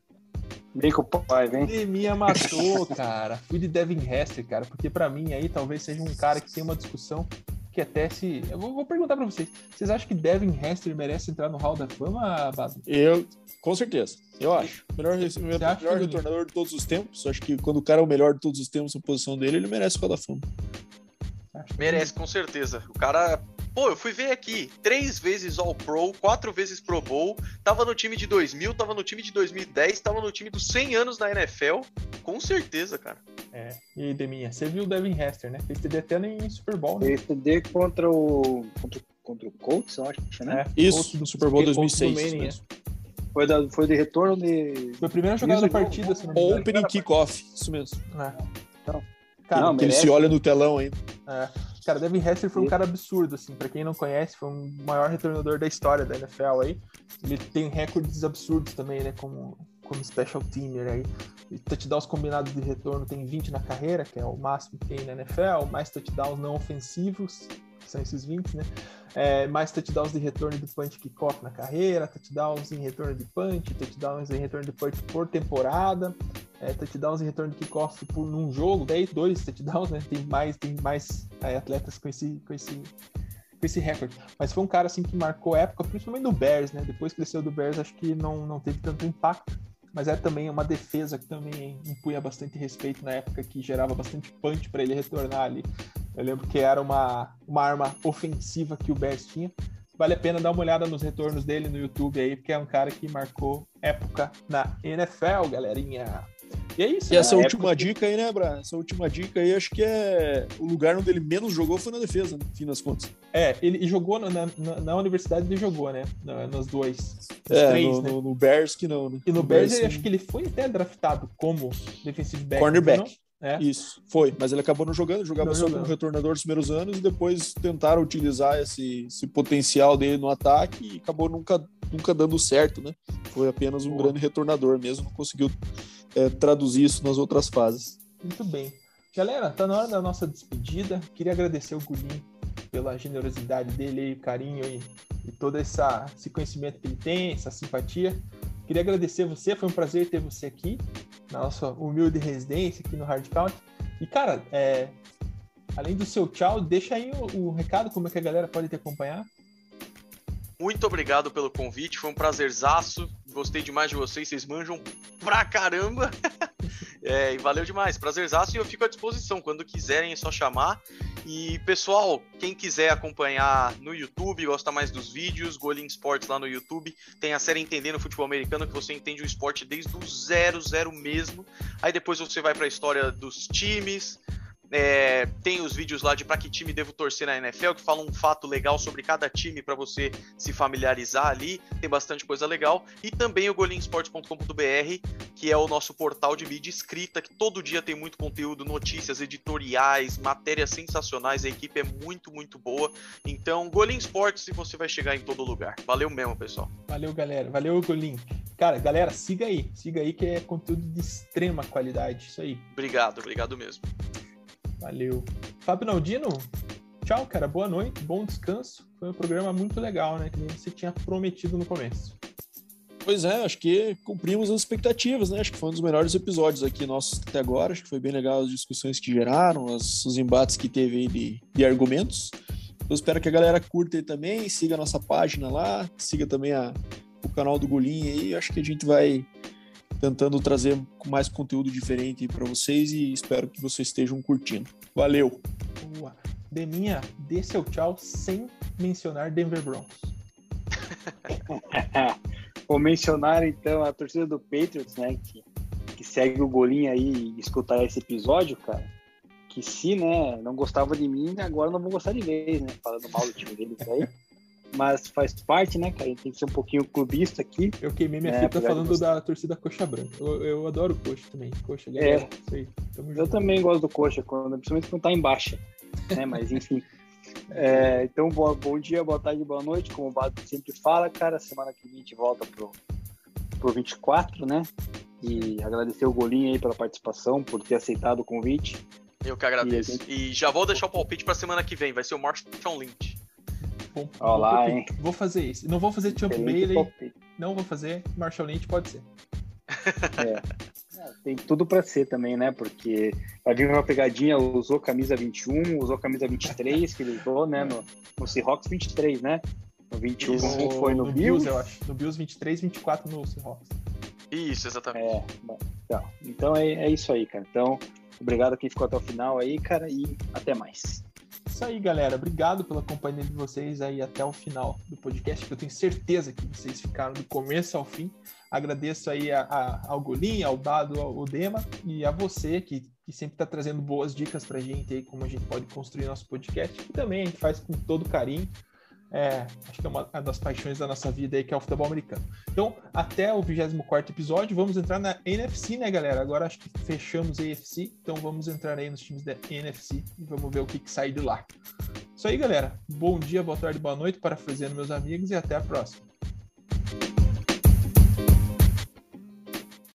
Bem com o pai, vem. Demia matou, cara. Fui de Devin Hester, cara, porque pra mim aí talvez seja um cara que tem uma discussão que até se. Eu vou, vou perguntar pra vocês. Vocês acham que Devin Hester merece entrar no Hall da Fama, Baso? Eu, com certeza, eu acho. Melhor, melhor, melhor retornador de todos os tempos. Acho que quando o cara é o melhor de todos os tempos na posição dele, ele merece o Hall da Fama. Merece, com certeza. O cara. Pô, eu fui ver aqui. Três vezes All Pro, quatro vezes Pro Bowl. Tava no time de 2000, tava no time de 2010, tava no time dos 100 anos na NFL. Com certeza, cara. É. E aí, Deminha, você viu o Devin Hester, né? Fez TD até em Super Bowl, né? TD contra o. Contra, contra o Colts, eu acho, né? É, Isso, Colts no Super Bowl Colts do 2006. Manning, isso é. mesmo. Foi, da, foi de retorno de. Foi a primeira jogada da partida, se não me engano. Opening kickoff, isso mesmo. É. Então. Cara, Não, Que ele merece. se olha no telão ainda. É. Cara, Devin Hester foi um cara absurdo, assim. Pra quem não conhece, foi um maior retornador da história da NFL aí. Ele tem recordes absurdos também, né? Como, como special teamer aí. E touchdowns combinados de retorno tem 20 na carreira, que é o máximo que tem na NFL. Mais touchdowns não ofensivos. Que são esses 20, né? É, mais touchdowns de retorno de punch kickoff na carreira, touchdowns em retorno de punch, touchdowns em retorno de punch por temporada, é, touchdowns em retorno de kickoff por num jogo, 10, dois touchdowns, né? Tem mais, tem mais é, atletas com esse, com esse com esse recorde. Mas foi um cara assim que marcou época, principalmente no Bears, né? Depois que cresceu do Bears, acho que não, não teve tanto impacto. Mas é também uma defesa que também impunha bastante respeito na época, que gerava bastante punch para ele retornar ali. Eu lembro que era uma, uma arma ofensiva que o Bears tinha. Vale a pena dar uma olhada nos retornos dele no YouTube aí, porque é um cara que marcou época na NFL, galerinha. E é isso. E essa última que... dica aí, né, Bra? Essa última dica aí, acho que é o lugar onde ele menos jogou foi na defesa, no fim das contas. É, ele jogou na, na, na universidade, ele jogou, né? Nos dois. é, três, no, né? no, no, Bears que não, né? E no, no Bears, Bears acho que ele foi até draftado como defensive back. Cornerback. É. Isso, foi. Mas ele acabou não jogando, jogava não só jogando. como retornador nos primeiros anos e depois tentaram utilizar esse, esse potencial dele no ataque e acabou nunca, nunca dando certo, né? Foi apenas um Boa. grande retornador mesmo, não conseguiu é, traduzir isso nas outras fases. Muito bem. Galera, tá na hora da nossa despedida. Queria agradecer o Gulim pela generosidade dele, o carinho e, e todo essa, esse conhecimento que ele tem, essa simpatia. Queria agradecer você, foi um prazer ter você aqui, na nossa humilde residência aqui no Hard Count. E, cara, é, além do seu tchau, deixa aí o, o recado, como é que a galera pode te acompanhar. Muito obrigado pelo convite, foi um prazerzaço. Gostei demais de vocês, vocês manjam pra caramba. é, e valeu demais, prazerzaço. E eu fico à disposição, quando quiserem é só chamar. E pessoal, quem quiser acompanhar no YouTube, gosta mais dos vídeos, Golim Sports lá no YouTube, tem a série Entendendo Futebol Americano, que você entende o esporte desde o zero, zero mesmo. Aí depois você vai para a história dos times, é, tem os vídeos lá de para que time devo torcer na NFL, que falam um fato legal sobre cada time para você se familiarizar ali. Tem bastante coisa legal. E também o golinsport.com.br, que é o nosso portal de mídia escrita, que todo dia tem muito conteúdo, notícias, editoriais, matérias sensacionais. A equipe é muito, muito boa. Então, Golim Sports e você vai chegar em todo lugar. Valeu mesmo, pessoal. Valeu, galera. Valeu, Golim. Cara, galera, siga aí. Siga aí que é conteúdo de extrema qualidade. Isso aí. Obrigado, obrigado mesmo. Valeu. Fábio Naldino, tchau, cara. Boa noite, bom descanso. Foi um programa muito legal, né? Que você tinha prometido no começo. Pois é, acho que cumprimos as expectativas, né? Acho que foi um dos melhores episódios aqui nossos até agora. Acho que foi bem legal as discussões que geraram, as, os embates que teve aí de, de argumentos. Eu espero que a galera curta aí também, siga a nossa página lá, siga também a, o canal do Golim aí. Acho que a gente vai tentando trazer mais conteúdo diferente para vocês e espero que vocês estejam curtindo. Valeu! Boa. Deminha, dê seu tchau sem mencionar Denver Broncos. Vou mencionar então a torcida do Patriots, né, que, que segue o golinho aí e escutar esse episódio, cara. Que se, né, não gostava de mim, agora não vou gostar de vez, né, falando mal do time deles aí mas faz parte, né, cara? A gente tem que ser um pouquinho clubista aqui. Eu queimei minha é, fita falando da torcida Coxa Branca. Eu, eu adoro Coxa também. Coxa, galera. É. Sei, eu junto. também gosto do Coxa, quando, principalmente quando tá em baixa. né? Mas enfim. É, então, bom, bom dia, boa tarde, boa noite. Como o Bado sempre fala, cara, semana que vem a gente volta pro, pro 24, né? E agradecer o Golinho aí pela participação, por ter aceitado o convite. Eu que agradeço. E, gente... e já vou deixar o palpite pra semana que vem, vai ser o Marshall Lynch. Vou, Olá, vou, hein? vou fazer isso. Não vou fazer Champ Bailey. Não vou fazer. Marshall Lynch pode ser. É. é. Tem tudo para ser também, né? Porque vai vir uma pegadinha, usou camisa 21, usou camisa 23, que ele usou, né? No, no Seahawks 23, né? No 21 Isso, foi no, no Bills. Bills. eu acho. No Bills 23, 24 no Seahawks. Isso, exatamente. É, então, então é, é isso aí, cara. Então, obrigado a quem ficou até o final aí, cara, e até mais isso aí, galera. Obrigado pela companhia de vocês aí até o final do podcast, que eu tenho certeza que vocês ficaram do começo ao fim. Agradeço aí a, a, ao Golim, ao Dado, ao Dema e a você que, que sempre está trazendo boas dicas para a gente aí, como a gente pode construir nosso podcast, que também a gente faz com todo carinho. É, acho que é uma, das paixões da nossa vida aí, que é o futebol americano. Então, até o 24 episódio, vamos entrar na NFC, né, galera? Agora acho que fechamos a AFC, então vamos entrar aí nos times da NFC e vamos ver o que, que sai de lá. Isso aí, galera. Bom dia, boa tarde, boa noite, parafraseando meus amigos, e até a próxima.